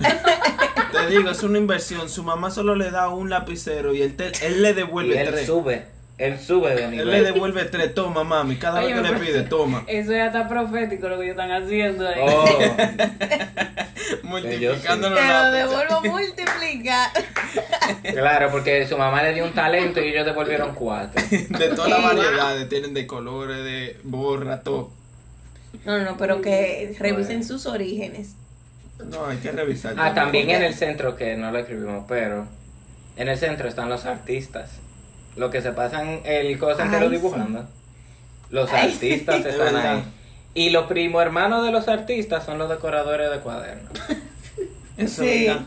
Te digo, es una inversión. Su mamá solo le da un lapicero y él, te- él le Y devuelve él tres. sube, él sube de Él le nivel. devuelve tres. Toma, mami. Cada Oye, vez que le pero- pide, toma. Eso ya está profético lo que ellos están haciendo ahí. Oh, Multiplicando los Te lo devuelvo multiplicar. claro, porque su mamá le dio un talento y ellos devolvieron cuatro. De todas las variedades. Tienen de colores, de borra, todo. No, no, pero que revisen sus orígenes. No, hay que revisar. Ah, también en el centro, que no lo escribimos, pero en el centro están los artistas. Los que se pasan el cosa entero Ay, sí. dibujando. Los Ay, artistas sí. están Es ahí. Y los primo hermanos de los artistas son los decoradores de cuadernos. Eso Sí. es verdad.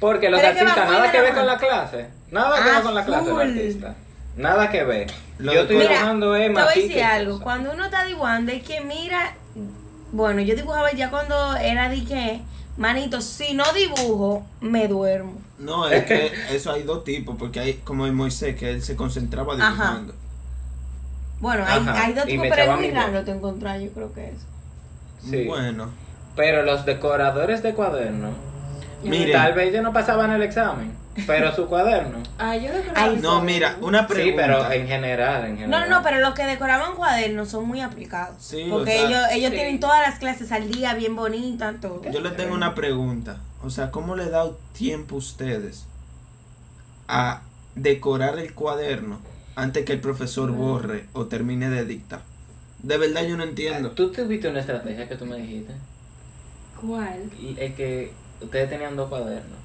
Porque los Pero es que va artistas, nada que ver con la clase. Nada que Ah, ver con la clase del full. artista. Nada que ver. Lo Yo estoy de- Mira, dibujando te es voy a decir algo. cosa. Cuando uno está dibujando, es que mira. Bueno, yo dibujaba ya cuando era de que, manito, si no dibujo, me duermo. No, es que eso hay dos tipos. Porque hay como en Moisés, que él se concentraba Ajá. dibujando. Bueno, hay, hay dos tipos, pero es muy raro te encontrar, yo creo que es. Sí. Bueno. Pero los decoradores de cuadernos, Miren. tal vez ellos no pasaban el examen, pero su cuaderno. Ah, yo Ay, No, mira, una pregunta. Sí, pero en general, en No, general. no, pero los que decoraban cuadernos son muy aplicados. Sí, porque o sea, ellos, ellos sí. tienen todas las clases al día, bien bonitas, todo. Yo le tengo una pregunta. O sea, ¿cómo le da tiempo ustedes a decorar el cuaderno antes que el profesor borre o termine de dictar? De verdad yo no entiendo. ¿Tú tuviste una estrategia que tú me dijiste? ¿Cuál? Y Es que ustedes tenían dos cuadernos.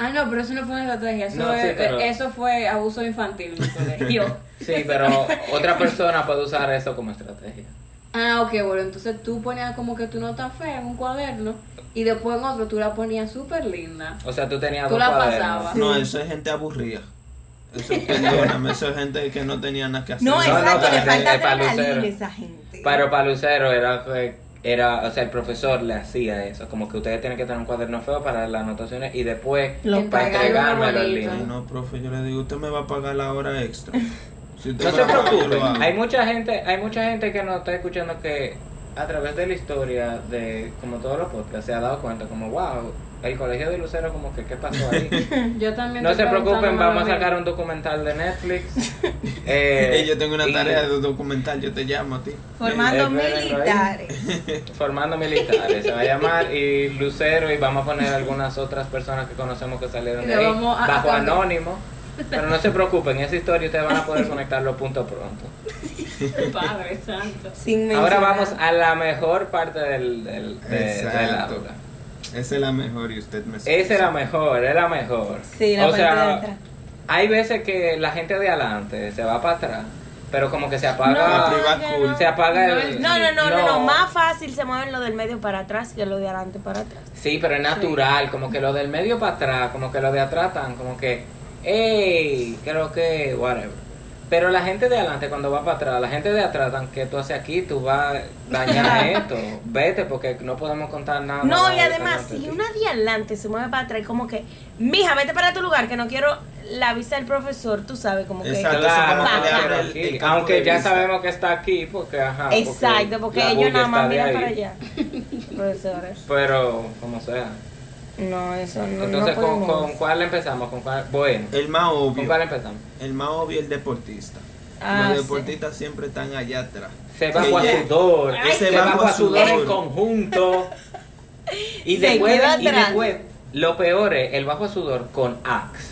Ah, no, pero eso no fue una estrategia. Eso, No, sí, es- pero- eso fue abuso infantil en el colegio. Sí, pero otra persona puede usar eso como estrategia. Ah, ok, bueno, entonces tú ponías como que tu nota fea en un cuaderno y después en otro tú la ponías súper linda. O sea, tú tenías Tú dos la cuadernos. pasabas. No, eso es gente aburrida. Eso, perdóname, eso es gente que no tenía nada que hacer. No, no, exacto, pero le falta adrenalina a esa gente. Pero para Lucero era que era, o sea, el profesor le hacía eso, como que ustedes tienen que tener un cuaderno feo para las anotaciones y después Lo para pagan entregármelo en bonito. Ay, línea. no, profe, yo le digo, usted me va a pagar la hora extra. Si usted No se hago. hay mucha gente, hay mucha gente que nos está escuchando que a través de la historia de como todos los podcasts se ha dado cuenta como wow, el colegio de Lucero como que qué pasó ahí. Yo también No se preocupen, vamos a sacar un documental de Netflix. Eh, yo tengo una y- tarea de documental, yo te llamo a ti. Formando Eh, militares. Formando militares, se va a llamar y Lucero y vamos a poner algunas otras personas que conocemos que salieron de ahí a- bajo a- anónimo. Pero no se preocupen, esa historia ustedes van a poder conectar los puntos pronto. Padre santo. Sin Ahora vamos a la mejor parte del, del, de- del Exacto. aula. Esa es la mejor y usted me Esa era mejor, era mejor. Sí, la o parte de sea, atrás. hay veces que la gente de adelante se va para atrás, pero como que se apaga, cool. no. se apaga No, el... No, no, no, no, no, más fácil se mueven lo del medio para atrás que lo de adelante para atrás. Sí, pero es natural, como que lo del medio para atrás, como que lo de atrás están como que, hey, creo que, whatever. Pero la gente de adelante, cuando va para atrás, la gente de atrás, que tú haces aquí, tú vas a dañar esto. Vete, porque no podemos contar nada. No, y de además, si una de adelante se mueve para atrás, como que, mija, vete para tu lugar, que no quiero la visa del profesor, tú sabes, como que. Exacto. Claro, como que abre el- el Aunque ya vista. sabemos que está aquí, porque ajá. porque Exacto, porque la ellos nada más miran para allá. Profesores. Pero, como sea. No, eso no, Entonces, no ¿con. ¿con cuál empezamos? ¿Con cuál? Bueno, El más ¿con obvio. cuál empezamos? El más obvio el deportista. Ah, Los sí. deportistas siempre están allá atrás. Se bajo a sudor, Ay, se Ese bajo bajo a sudor en conjunto. Y Se después, queda y atrás. después, lo peor es el bajo a sudor con Axe.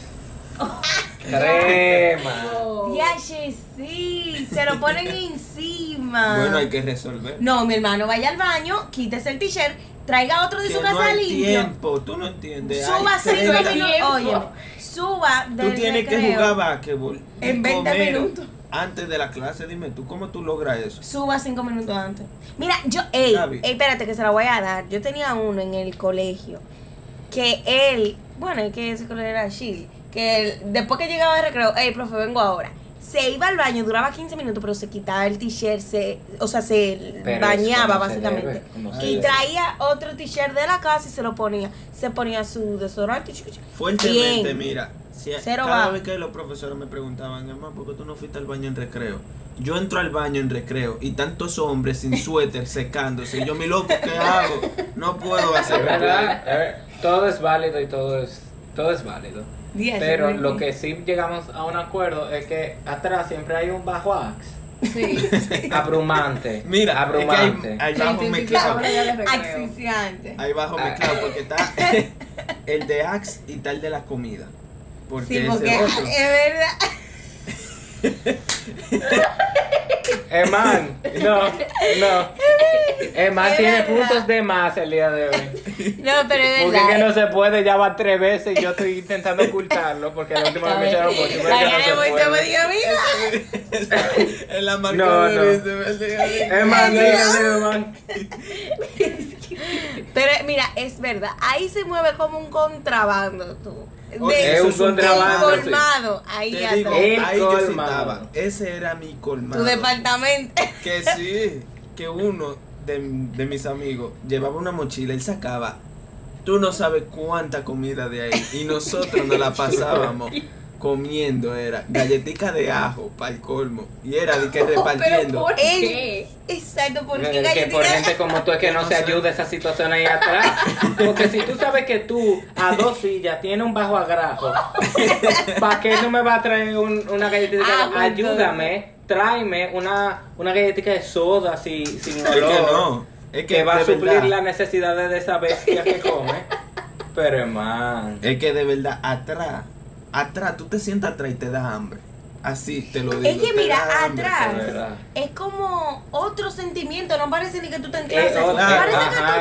Crema. Oh. Diache, sí, se lo ponen encima. Bueno, hay que resolver. No, mi hermano, vaya al baño, quítese el t-shirt, traiga otro de Que su no casa hay limpio. tiempo, tú no entiendes. Suba cinco 30. minutos. Óyeme, suba Tú tienes que jugar basquetbol. y En 20 comer minutos. Antes de la clase, dime tú, ¿cómo tú logras eso? Suba cinco minutos antes. Mira, yo, ey, ey, espérate que se la voy a dar. Yo tenía uno en el colegio que él, bueno, es que ese colegio era Chile, que él, después que llegaba de recreo, ey, profe, vengo ahora. Se iba al baño, duraba 15 minutos, pero se quitaba el t-shirt, se, o sea, se Pero bañaba se básicamente. debe, y traía otro t-shirt de la casa y se lo ponía. Se ponía su desodorante. Fuertemente, Bien. mira. si- Cero cada va. vez que los profesores me preguntaban, hermano, ¿por qué tú no fuiste al baño en recreo? Yo entro al baño en recreo y tantos hombres sin suéter secándose. Y yo, mi loco, ¿qué hago? No puedo hacer todo es válido y todo es, todo es válido. Diez, Pero lo que sí llegamos a un acuerdo es que atrás siempre hay un bajo Axe. Sí. Abrumante. Mira, es que abrumante. hay, hay bajo sí, mezclado. Asfixiante. Hay bajo Ah. mezclado porque está el de Axe y tal de la comida. Porque Sí, ese porque otro. es verdad. Eman, no, no. Eman Es tiene verdad. puntos de más el día de hoy. No, pero es Porque verdad. que no se puede, ya va tres veces y yo estoy intentando ocultarlo porque la última vez me echaron por La es que no voy, se puede. en la marca No, de no. Eman, dígame, Eman. Pero mira, es verdad. Ahí se mueve como un contrabando, tú. De- Es un contrabando, el colmado. Ahí Te atrás. digo, ahí yo citaba. Ese era mi colmado. Tu departamento. Que sí, que uno de, de mis amigos llevaba una mochila, él sacaba, tú no sabes cuánta comida de ahí, y nosotros nos la pasábamos comiendo, era galletica de ajo para el colmo, y era de que Pero repartiendo. ¿por qué? Exacto, porque Es que galletita- por gente como tú es que no, No se sé. ayuda esa situación ahí atrás. Porque si tú sabes que tú a dos sillas tienes un bajo agrajo, ¿para qué no me va a traer un- una galletita? Ah, pues, Ayúdame, tráeme una, una galletita de soda si, sin Es olor. que no, es que, que va a de suplir verdad, las necesidades de esa bestia que come. Pero hermano. es que de verdad, atrás, atrás, tú te sientas atrás y te da hambre. Así te lo digo. Es que mira, atrás es como otro sentimiento, no parece ni que tú estás en Eh, clase, otro- parece ajá, que tú es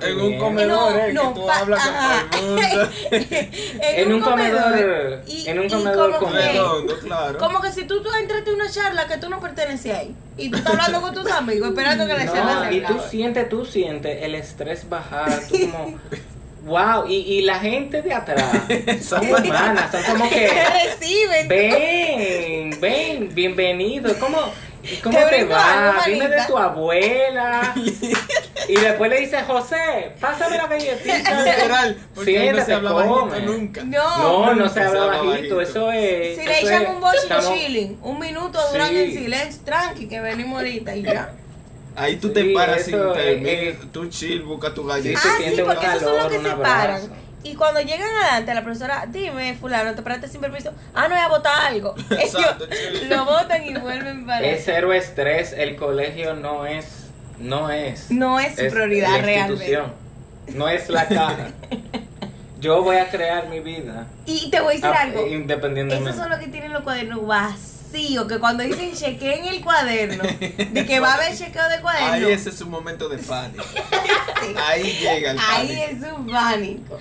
estás En un comedor, No, eh, no, que tú hablas ajá. con todo el mundo. En un comedor, y- en un comedor como Redondo, claro. Como que si tú, tú entraste a una charla que tú no perteneces ahí y tú estás hablando con tus amigos esperando que la charla No, se y tú sientes, tú sientes el estrés bajar, tú como, wow, y, y la gente de atrás son humanas, son como que, reciben. ven, ven, bienvenido, ¿cómo, cómo Te va? Dime de tu abuela. Y después le dice, José, pásame la galletita. Literal, porque ahí no se Siéntate, habla bajito nunca. No. No, se se habla bajito, bajito. eso es. Si le echan es- un boche estamos- chilling, un minuto duran Sí. en silencio, tranqui, que venimos ahorita y ya. Ahí tú Sí, te paras sin terminar, eh, tú chill, busca tu Sí, galleta. Ah, sí, porque esos son los calor, que se abrazo. paran. Y cuando llegan adelante, la profesora, dime, fulano, te paraste sin permiso. Ah, no, voy a botar algo. Exacto, Ellos lo botan y vuelven para. Es cero estrés, el colegio no es, no es. No es su prioridad la realmente. institución, No es la caja. Yo voy a crear mi vida. Y te voy a decir ah, algo. Independientemente. Esos son los que tienen los cuadernos vacíos, que cuando dicen chequeen el cuaderno, de que va a haber chequeo de cuaderno, Ahí ese es un momento de pánico. sí, Ahí llega el ahí pánico. es un pánico.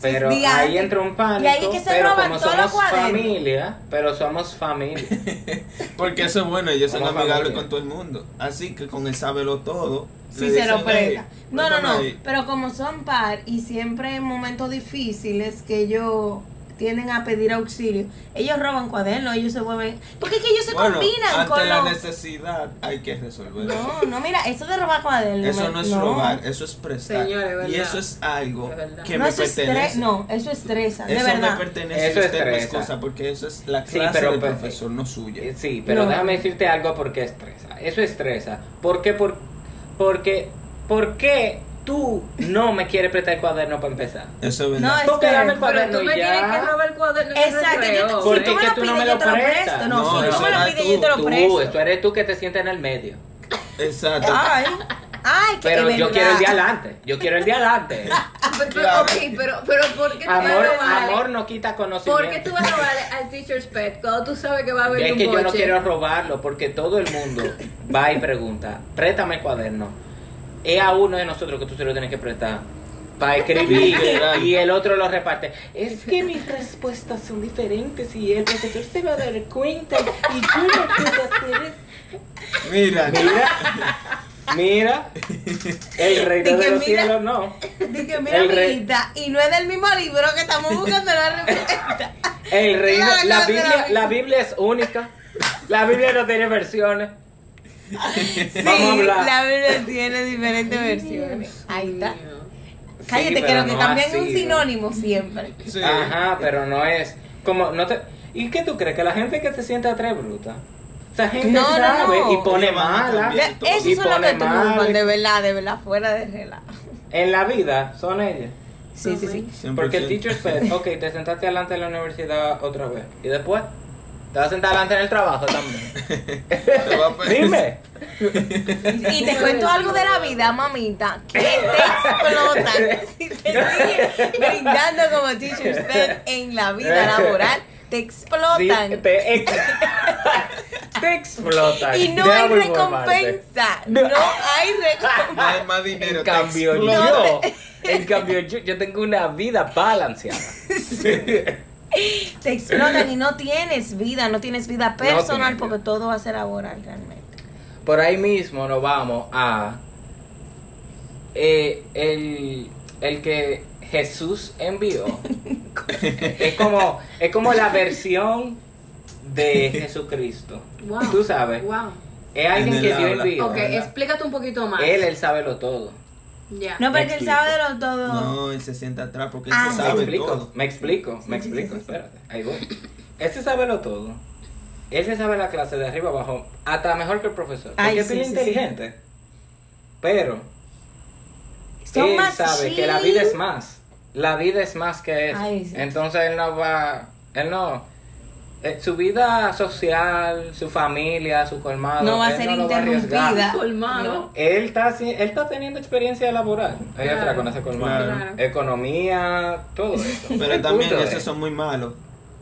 Pero Sí, ahí entra un pánico. Y ahí que se pero roban como todos los somos cuadernos. familia, pero somos familia. Porque eso es bueno, ellos son amigables familia. con todo el mundo. Así que con el sábelo todo. Sí, se lo presta. "Ey, No, no, no. ahí". Pero como son par y siempre en momentos difíciles que ellos tienden a pedir auxilio, ellos roban cuadernos, ellos se vuelven. Porque es que ellos se Bueno, combinan ante con la los- necesidad hay que resolver. No, no, mira, eso de robar cuadernos. Eso me- no es robar, eso es prestar. Señores, ¿verdad? y eso es algo Es que no, me eso es pertenece. no, eso estresa, de eso verdad. me pertenece Eso estresa. excusa porque eso es la Sí, clase pero- del pero- profesor, no suya. Eh, Sí, pero No. déjame decirte algo porque estresa. Eso estresa. ¿Por qué? Por, porque, ¿Por qué tú no me quieres prestar el cuaderno para empezar? Eso es No, verdad. es Porque dame el Pero cuaderno tú me tienes que robar el cuaderno Exacto, Porque si tú me que lo tú no pides, me yo lo te lo prestas. presto. No, No, si tú me lo pides, tú, yo te lo Tú, presto. eso eres tú que te sientes en el medio. Exacto. Ay, ay, que Pero es yo quiero el verdad. adelante. Yo quiero el de adelante. Pero, pero, Claro. ok, pero, pero ¿por qué tú Amor, vas a amor no quita conocimiento. ¿Por qué tú vas a robarle al teacher's pet cuando tú sabes que va a haber Es un que yo no quiero robarlo porque todo el mundo va y pregunta, préstame el cuaderno. Es a uno de nosotros que tú se lo tienes que prestar para escribir y el otro lo reparte. Es que mis respuestas son diferentes y el profesor se va a dar cuenta y yo no puedo hacer eso. Mira, Mira, mira, el reino de los mira. cielos no. Dije, mira, El rey- amiguita, y no es del mismo libro que estamos buscando la respuesta. El reino, la Biblia, claro. la Biblia es única. La Biblia no tiene versiones. Sí, Vamos a hablar. la Biblia tiene diferentes versiones. Ahí está. Sí, Cállate, que lo que no cambian es un sinónimo siempre. sí. Ajá, pero no es como no te ¿Y qué tú crees que la gente que se siente atrás es bruta? Esa gente No, sabe no. y pone mala. son los pone que de verdad, de verdad, fuera de relajo. En la vida son ellas. Sí, sí, sí. 100%. Porque el teacher said, ok, te sentaste delante de la universidad otra vez. Y después, te vas a sentar delante en el trabajo también. Dime. Y te cuento algo de la vida, mamita, que te explotan. Si te siguen brindando como teacher's pet en la vida laboral, te Sí, explotan. te, ex- te explotan. Y no hay recompensa. No hay No recompensa. hay más dinero. En cambio explota. yo, en cambio yo, yo tengo una vida balanceada. Te explotan y no tienes vida, no tienes vida personal porque vida. todo va a ser laboral realmente. Por ahí mismo nos vamos a eh, el, el que Jesús envió. es como es como la versión de Jesucristo. Wow. Tú sabes. Wow. Es alguien En que el Dios envió. Ok, explícate un poquito más. Él, él sabe lo todo. No, porque él sabe de lo todo. No, él se sienta atrás porque él Ah, se sí. Me sabe explico, todo. me explico, me sí, explico, sí, sí. espérate, ahí voy. Él se sabe lo todo. Él se sabe la clase de arriba abajo, hasta mejor que el profesor. Porque Ay, es sí, bien sí, inteligente. Pero Son él más sabe que la vida es más. La vida es más que eso. Ay, sí. Entonces él no va, él no, su vida social, su familia, su colmado, No va a él ser no lo va a arriesgar. interrumpida. No. Él está, él está teniendo experiencia laboral. Hay Claro. otra con ese colmado. Claro. Economía, todo eso. Pero El también esos es- son muy malos.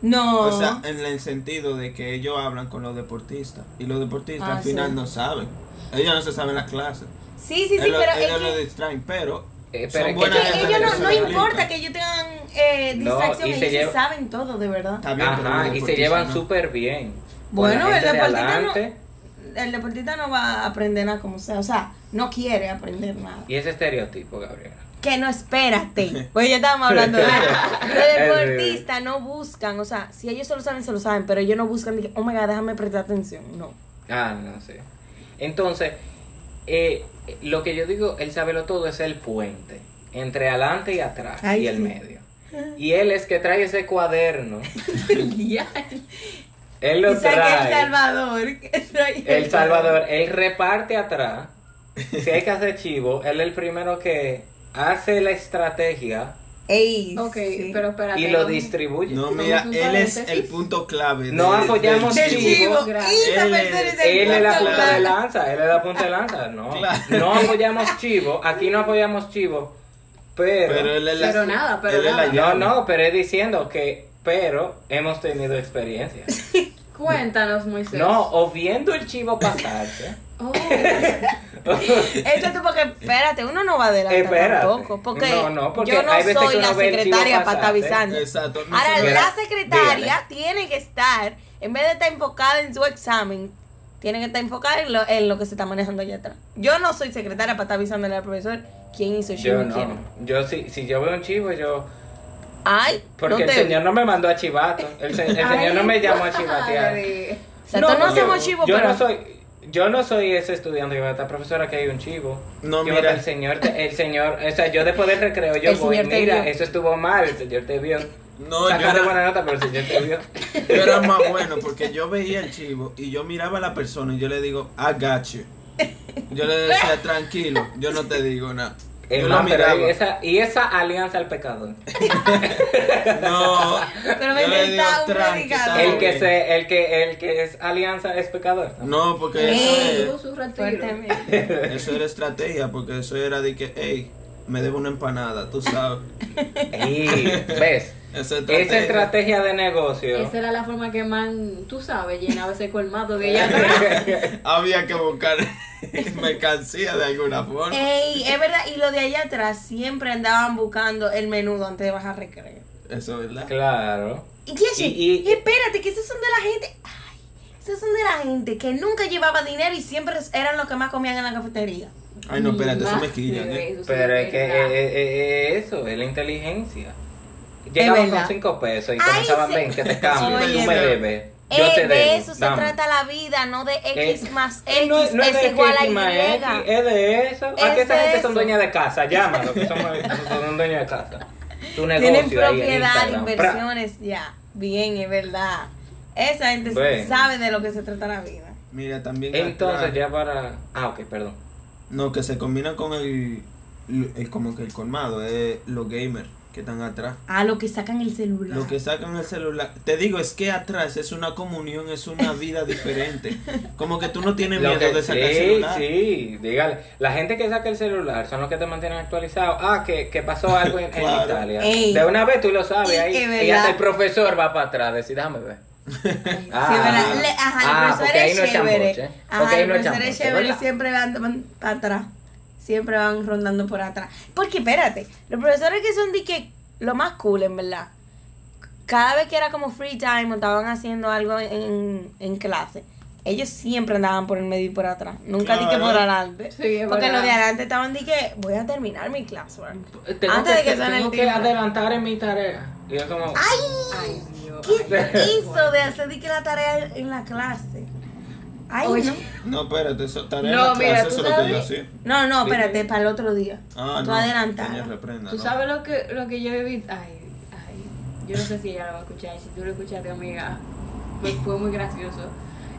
No. O sea, en el sentido de que ellos hablan con los deportistas. Y los deportistas Ah, al final sí. no saben. Ellos no se saben las clases. sí, sí, sí, ellos pero ellos es lo que- distraen, pero Eh, pero son es que que ellos- no, no importa que ellos tengan eh, No, distracción, y se ellos lleva- saben todo, de verdad. Está bien, pero los Ajá, y se llevan no. súper bien. Bueno, el deportista no, el deportista no va a aprender nada como sea, o sea, no quiere aprender nada. Y ese estereotipo, Gabriela. Que no, espérate. Pues ya estábamos hablando de eso. Los deportistas no buscan, o sea, si ellos se lo saben, se lo saben, pero ellos no buscan, de que, oh my god, déjame prestar atención. No. Ah, no sé. Entonces, eh, lo que yo digo, él sabe lo todo, es el puente. Entre adelante y atrás Ay, y el sí. medio. Y él es que trae ese cuaderno. Él lo que El trae. Salvador. trae El Salvador, él reparte atrás. Si hay que hacer chivo, él es el primero que hace la estrategia Ey, Ok, sí. pero espérate. y lo distribuye. No, mira, él es el punto clave. de- No apoyamos del Del chivo. Él es- Él la punta de lanza, él es la punta de lanza. No, Claro. no apoyamos chivo, aquí no apoyamos chivo, pero... Pero él es la. Pero nada, pero él es la no, no, pero es diciendo que, pero hemos tenido experiencia. Cuéntanos, Moisés. No, o viendo el chivo pasarse. Oh, Esto es porque, espérate, uno no va adelante Espérate. tampoco. Porque, No, no, porque yo no hay veces soy que la el chivo secretaria para estar avisando. Exacto. no Ahora, la secretaria dígale. tiene que estar, en vez de estar enfocada en su examen, tiene que estar enfocada en lo, en lo que se está manejando allá atrás. Yo no soy secretaria para estar avisándole al profesor quién hizo Yo show y quién no. no. Yo si, si yo veo un chivo, yo Ay, Porque no el te señor no me mandó a chivato. El, se- el señor no me llamó a chivatear. O sea, no porque hacemos chivo, yo pero... no soy yo no soy ese estudiante que va a estar profesora que hay un chivo. No, Yo, mira. el señor te- el señor, o sea, yo después del recreo yo El voy, señor te mira, vio. eso estuvo mal, el señor te vio. No, yo era, buena nota, pero el señor te vio. yo era más bueno porque yo veía el chivo y yo miraba a la persona y yo le digo, I got you. Yo le decía, tranquilo, yo no te digo nada. Es Yo lo más, pero miraba. esa, y esa alianza al pecador. No, Pero me está un tranqui, predicador. El que se, el que, el que es alianza es pecador. No, porque eso, es- eso era estrategia, porque eso era de que, hey, me debo una empanada, tú sabes. Ey, ¿ves? Esa Esa estrategia de negocio. Esa era la forma que man, tú sabes, llenaba ese colmado de ella atrás. Había que buscar mercancía de alguna forma. Ey, es verdad, y los de allá atrás siempre andaban buscando el menudo antes de bajar recreo. Eso es verdad. Claro. Y, Y- y- espérate, que esos son de la gente. Ay, esos son de la gente que nunca llevaba dinero y siempre eran los que más comían en la cafetería. Ay, no, espérate, eso me quillan, ¿eh? Pero es que eh, eso, es la inteligencia. Llegaban con verdad. 5 pesos y Ay, comenzaban, sí. ven, que te cambio, Oye, tú me debes. Yo Eh, te de debo, eso se trata la vida, no de X Eh, más eh, X no, no es de igual a X más Y. X, es de eso. Es Aquí esa gente son eso. dueñas de casa, llámalo, que somos, son dueños de casa. Tu negocio Tienen ahí en propiedad, pra. inversiones, ya. Bien, es verdad. Esa gente Bueno. sabe de lo que se trata la vida. Mira, también. Entonces atrás- ya para... Ah, ok, perdón. No, que se combina con el, el- como que el colmado, es los gamers que están atrás. A lo que sacan el celular. Lo que sacan el celular. Te digo, es que atrás es una comunión, es una vida diferente. Como que tú no tienes Lo miedo que- de sacar el sí, celular. sí, dígale. La gente que saca el celular son los que te mantienen actualizado. Ah, que, que pasó algo en. Italia. Ey. De una vez tú lo sabes Y ahí. que Y verdad. hasta el profesor va para atrás, decir, déjame ver. Sí, ¿verdad? Le- ajá, el ah, profesor porque ahí es no es chévere. chamboche. Ajá, el no es profesor es chévere siempre van, para atrás. Siempre van rondando por atrás. Porque espérate, los profesores que son de que lo más cool, en verdad. Cada vez que era como free time o estaban haciendo algo en, en clase, ellos siempre andaban por el medio y por atrás. Nunca di que Claro. por adelante. Sí, Porque verdad. los de adelante estaban de que voy a terminar mi classwork. Tengo Antes de que, que suene tengo el que adelantar en mi tarea. Y es como... ¡Ay! Dios. ¿Qué hizo de hacer de que la tarea en la clase? Ay, Oye. no. No, espérate, eso tarea No, mira, clase, eso es lo que yo hacía. No, no, espérate, para el otro día. Ah, Tú no. adelantada. Reprenda, Tú no. sabes lo que, lo que yo he visto. Ay, ay. Yo no sé si ella lo va a escuchar. Y si tú lo escuchaste, amiga, pues fue muy gracioso.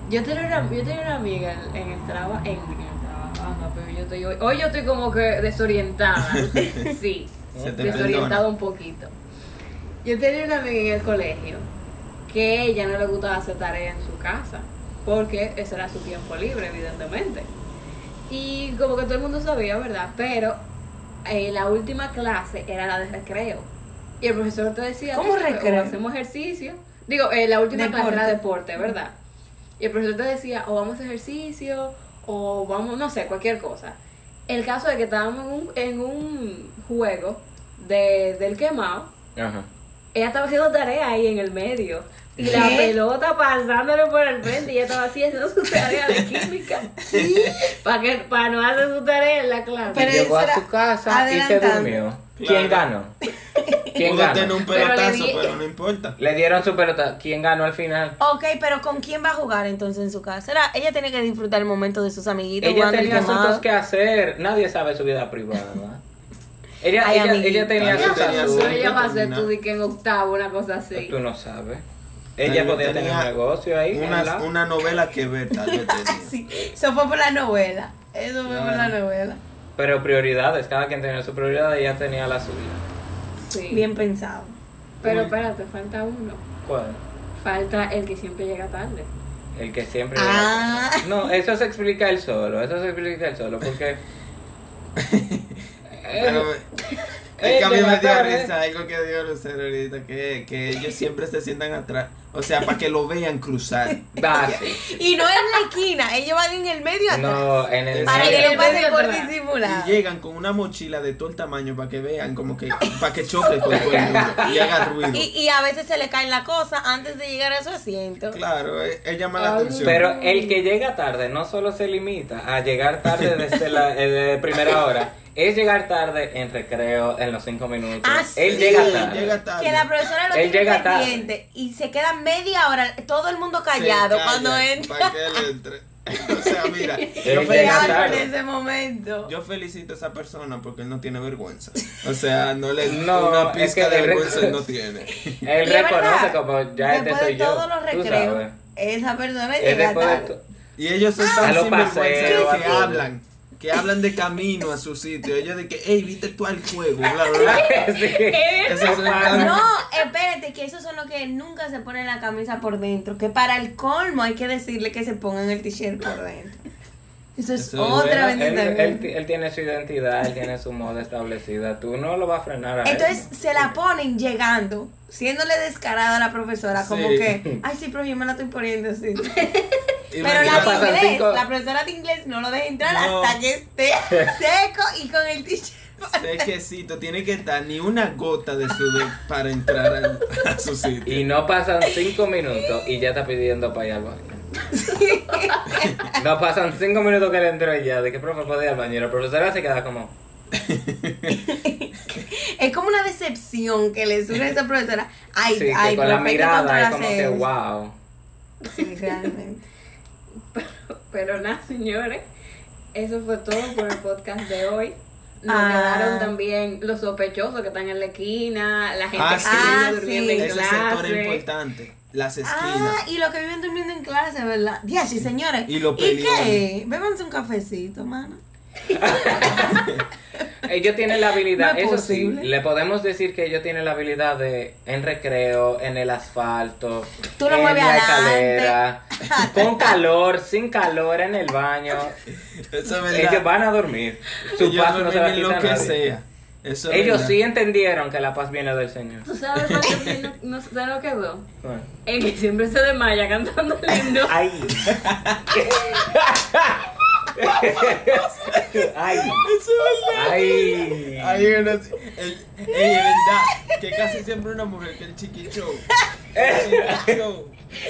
Yo tenía una, yo tenía una amiga en, en el trabajo. En, en el trabajo. Anda, pero yo estoy hoy. Hoy yo estoy como que desorientada. Sí. Desorientada un poquito. Yo tenía una amiga en el colegio que ella no le gustaba hacer tarea en su casa. Porque ese era su tiempo libre, evidentemente. Y como que todo el mundo sabía, ¿verdad? Pero eh, la última clase era la de recreo. Y el profesor te decía, ¿Cómo recreo? O hacemos ejercicio. Digo, eh, la última clase era Deporte. ¿verdad? Y el profesor te decía, o vamos a ejercicio, o vamos, no sé, cualquier cosa. El caso es que estábamos en un, en un juego de, del quemado. Ajá. Ella estaba haciendo tarea ahí en el medio. Y la ¿Qué? pelota pasándole por el frente y ella estaba así haciendo su tarea de química. Para que para no hacer su tarea en la clase. Pero Llegó a su casa y se durmió. ¿Quién ganó? ¿Quién Pudo tener ganó? un Pero le pelotazo, di- pero no importa. Le dieron su pelota. ¿Quién ganó al final? Ok, pero ¿con quién va a jugar entonces en su casa? Era, ella tiene que disfrutar el momento de sus amiguitos Ella jugando el tenía quemado. asuntos que hacer. Nadie sabe su vida privada. Ella, Ay, ella, ella tenía Ella sus tenía asuntos. Ella va a ser terminar. tú di que en octavo, una cosa así. Tú no sabes. Ella podía tener un negocio ahí. Una, una novela que ver, tal vez tenía. Sí, eso fue por la novela. Eso fue por la Claro. novela. Pero prioridades, cada quien tenía su prioridad y ella tenía la suya. Sí. Bien pensado. Pero Uy. espérate, falta uno. ¿Cuál? Falta el que siempre llega tarde. El que siempre. Ah. No, eso se explica él solo. Eso se explica él solo. Porque. Eh, es que a mí me dio risa algo que dio Lucero ahorita, que, que ellos siempre se sientan atrás O sea, para que lo vean cruzar. Ah. Y no en la esquina, ellos van en el medio atrás. No, en el Para que En no el pase medio por disimular. Y llegan con una mochila de todo el tamaño para que vean, como que, para que choque con todo el mundo y haga ruido. Y, y a veces se le caen las cosas antes de llegar a su asiento. Claro, es, es llamar la Ay, atención. Pero el que llega tarde no solo se limita a llegar tarde desde la eh, primera hora, es llegar tarde en recreo, en los cinco minutos. Ah, Él sí. llega tarde. Llega tarde. Que la profesora lo Él tiene llega tarde. pendiente y se queda media hora, todo el mundo callado calla cuando entra. Para que él entre. o sea, mira, yo, Él ¿Qué llega felicito, en tarde. ese momento? yo felicito a esa persona porque él no tiene vergüenza. O sea, no le No, una es pizca que de vergüenza él no tiene. Él reconoce verdad, como ya este soy yo. todos los recreos, esa persona Es llega tarde. Y ellos son tan sinvergüenza que hablan. Que hablan de camino a su sitio. Ellos de que, hey, viste tú al juego. Bla, bla, bla. Sí. Esos son tan- No, espérate, que esos son los que nunca se ponen la camisa por dentro. Que para el colmo hay que decirle que se pongan el t-shirt por dentro. Eso es Eso otra Bueno, él, bendita. él, él tiene su identidad, él tiene su moda establecida. Tú no lo vas a frenar a él. Entonces se la ponen llegando, siéndole descarada a la profesora, como que, ay, sí, pero yo me la estoy poniendo así. Pero la de inglés, cinco- la profesora de inglés no lo deja entrar No. hasta que esté seco y con el t-shirt. Sequecito, tiene que estar ni una gota de sudor para entrar al- a su sitio. Y no pasan cinco minutos y ya está pidiendo para ir al baño. No pasan cinco minutos que le entró y ya, de que profe puede ir al baño. Y la profesora se queda como. Es como una decepción que le surge a esa profesora. Ay, Sí, que ay, con la profe, ¿qué mirada es como que eso? wow. Sí, realmente. Pero nada, señores, eso fue todo por el podcast de hoy. Nos Ah. quedaron también los sospechosos que están en la esquina, la gente Ah, que sí. Ah, durmiendo sí. en Ese sector es clase. importante. Las esquinas. Ah, y los que viven durmiendo en clase, ¿verdad? Díaz, sí, señores. Y los ¿Y qué? Bébanse un cafecito, mano. Ellos tienen la habilidad, No es eso posible. sí, le podemos decir que ellos tienen la habilidad de en recreo, en el asfalto, Tú lo en mueves la adelante. escalera, con calor, sin calor en el baño. Eso es Ellos van a dormir. Su Ellos paz no se va a quitar lo que nadie. sea. Eso es Ellos verdad. sí entendieron que la paz viene del Señor. ¿Tú sabes lo que no, no, ¿sabes lo que veo? Bueno. El que siempre se desmaya cantando el himno. Ay. Ay. Ay. Hay una, el, ey, es verdad, que casi siempre una mujer que el chiqui show. El chiqui show.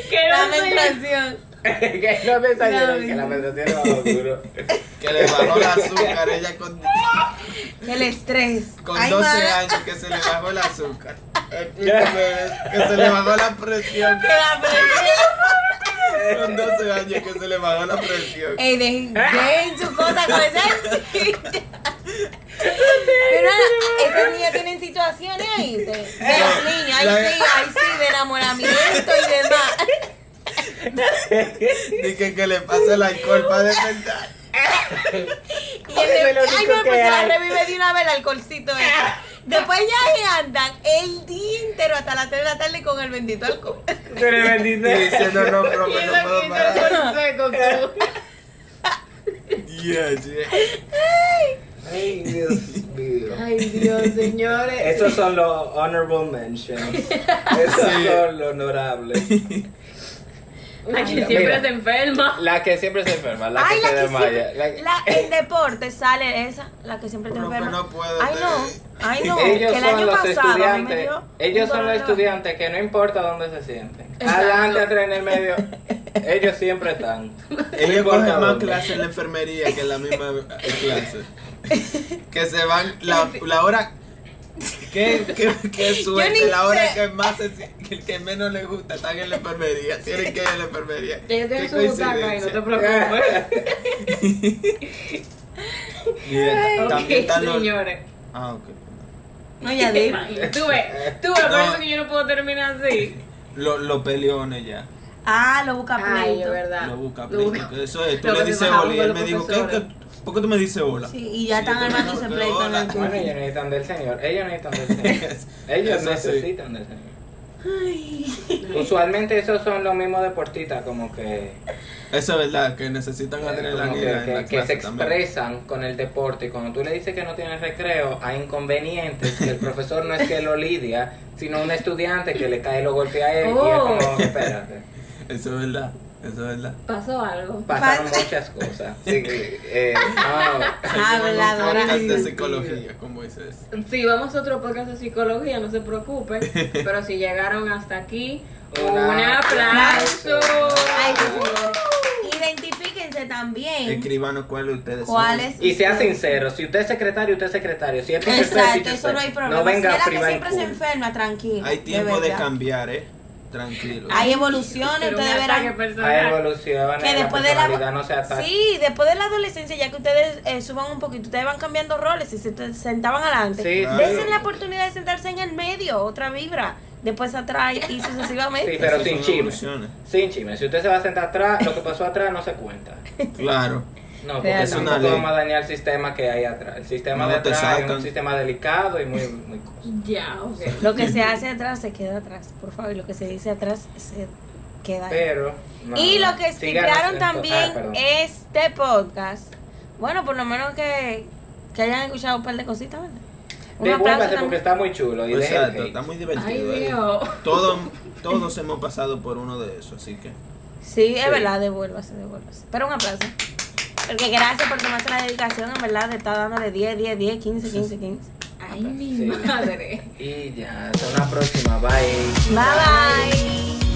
Que La menstruación. Que no desayunen, No, que la no. es bajo duro. Que le bajó el azúcar, ella con, El estrés. con Ay, 12 mana, años que se le bajó el azúcar. Explícame, que se le bajó la presión. que la presión. Con 12 años que se le bajó la presión. Ey, dejen, dejen su cosa con esa Pero nada, esas niñas tienen situaciones ahí. De, de los niños, ahí sí, ahí sí, de enamoramiento y demás. Dije que le pasa el alcohol para despertar. Y el de, ay, no, que pues se la revive de una vez el alcoholcito ese. Después ya ahí andan el día entero hasta las 3 de la tarde con el bendito alcohol. Tú eres bendito. Y dice, no, no, eso no puedo parar. Ay, Dios mío. Ay, Dios, señores. Esos son los honorable mentions. Esos Sí. son los honorables. La que Mira, siempre mira. se enferma. La que siempre se enferma, la Ay, que la se que desmaya. siempre, la- la, en deporte sale esa, la que siempre te enferma. no puedo, Ay, no, ay, no, ellos que el son año los pasado a mí me estudiantes. dio Ellos son los estudiantes que no importa dónde se sienten. Exacto. Adelante, atrás, en el medio. Ellos siempre están. No Ellos cogen más clases en la enfermería que en la misma eh, clase. Que se van la, la hora que, que, que suerte, la hora que más se si- que, que menos les gusta están en la enfermería. Tienen que ir a la enfermería. Ellos tienen Qué su butaca y no te preocupes. Bien, también Ok, están los. señores. Ah, ok. No, ya digo. Tú ves, tú ves, por eso que yo no puedo terminar así. Los, los peleones ya. Ah, lo busca Ay, es pleito. verdad. Lo busca Lo pleito, Eso es. Tú Lo le dices él los me dijo, ¿qué, qué, ¿por qué tú me dices hola? Sí, y ya Y están armando ese pleito en el Bueno, ellos necesitan del Señor. Ellos necesitan del Señor. Ellos necesitan del Señor. Usualmente esos son los mismos deportistas, como que, Eso es verdad, que necesitan como adrenalina que, en que- la que se también. expresan con el deporte. Y cuando tú le dices que no tienes recreo, hay inconvenientes. que el profesor no es que lo lidia, sino un estudiante que le cae los golpes a él. Y es Oh. como, espérate. Eso es verdad, eso es verdad. Pasó algo. Pasaron Pasa- muchas cosas. Sí, eh, no. Habladora. Un podcast de psicología, como dices. Sí, vamos a otro podcast de psicología, no se preocupen. Pero si llegaron hasta aquí, Un un aplauso. Ay. Identifíquense también Escribanos cuáles ustedes cuáles. Y sea sincero, si usted es secretario, usted es secretario. Si es Exacto, teacher, eso no hay problema. No venga si es la que siempre se enferma, tranquilo. son. Hay tiempo de verdad. cambiar, ¿eh? Tranquilo. Hay evoluciones, Pero un ustedes verán. personal. Hay evoluciones, Que la después de la no se sí, después de la adolescencia, ya que ustedes eh, suban un poquito, ustedes van cambiando roles y se sentaban adelante. Sí, Claro. Desen la oportunidad de sentarse en el medio, otra vibra, después atrás y sucesivamente. Sí, pero sin chisme. Sin chisme. Si usted se va a sentar atrás, lo que pasó atrás no se cuenta. Claro. No, porque Realmente. tampoco Es una ley. vamos a dañar el sistema que hay atrás. El sistema No de atrás es un sistema delicado y muy, muy cosa. Ya, ok. Lo que se hace atrás se queda atrás, por favor, y lo que se dice atrás se queda ahí. Pero. no, y lo que en- también ah, este podcast, bueno, por lo menos que, que hayan escuchado un par de cositas, ¿verdad? Devuélvase porque está muy chulo. Y Exacto, está muy Ay, divertido. ¿eh? Dios. Todos, todos hemos pasado por uno de esos, así que. Sí, es Sí. verdad, devuélvase, devuélvase. Pero un aplauso. Porque gracias por tomarse la dedicación, en verdad, de estar dándole 10, 10, 10, 15, 15, 15. Ay, mi Sí. madre. Y ya, hasta una próxima. Bye. Bye bye.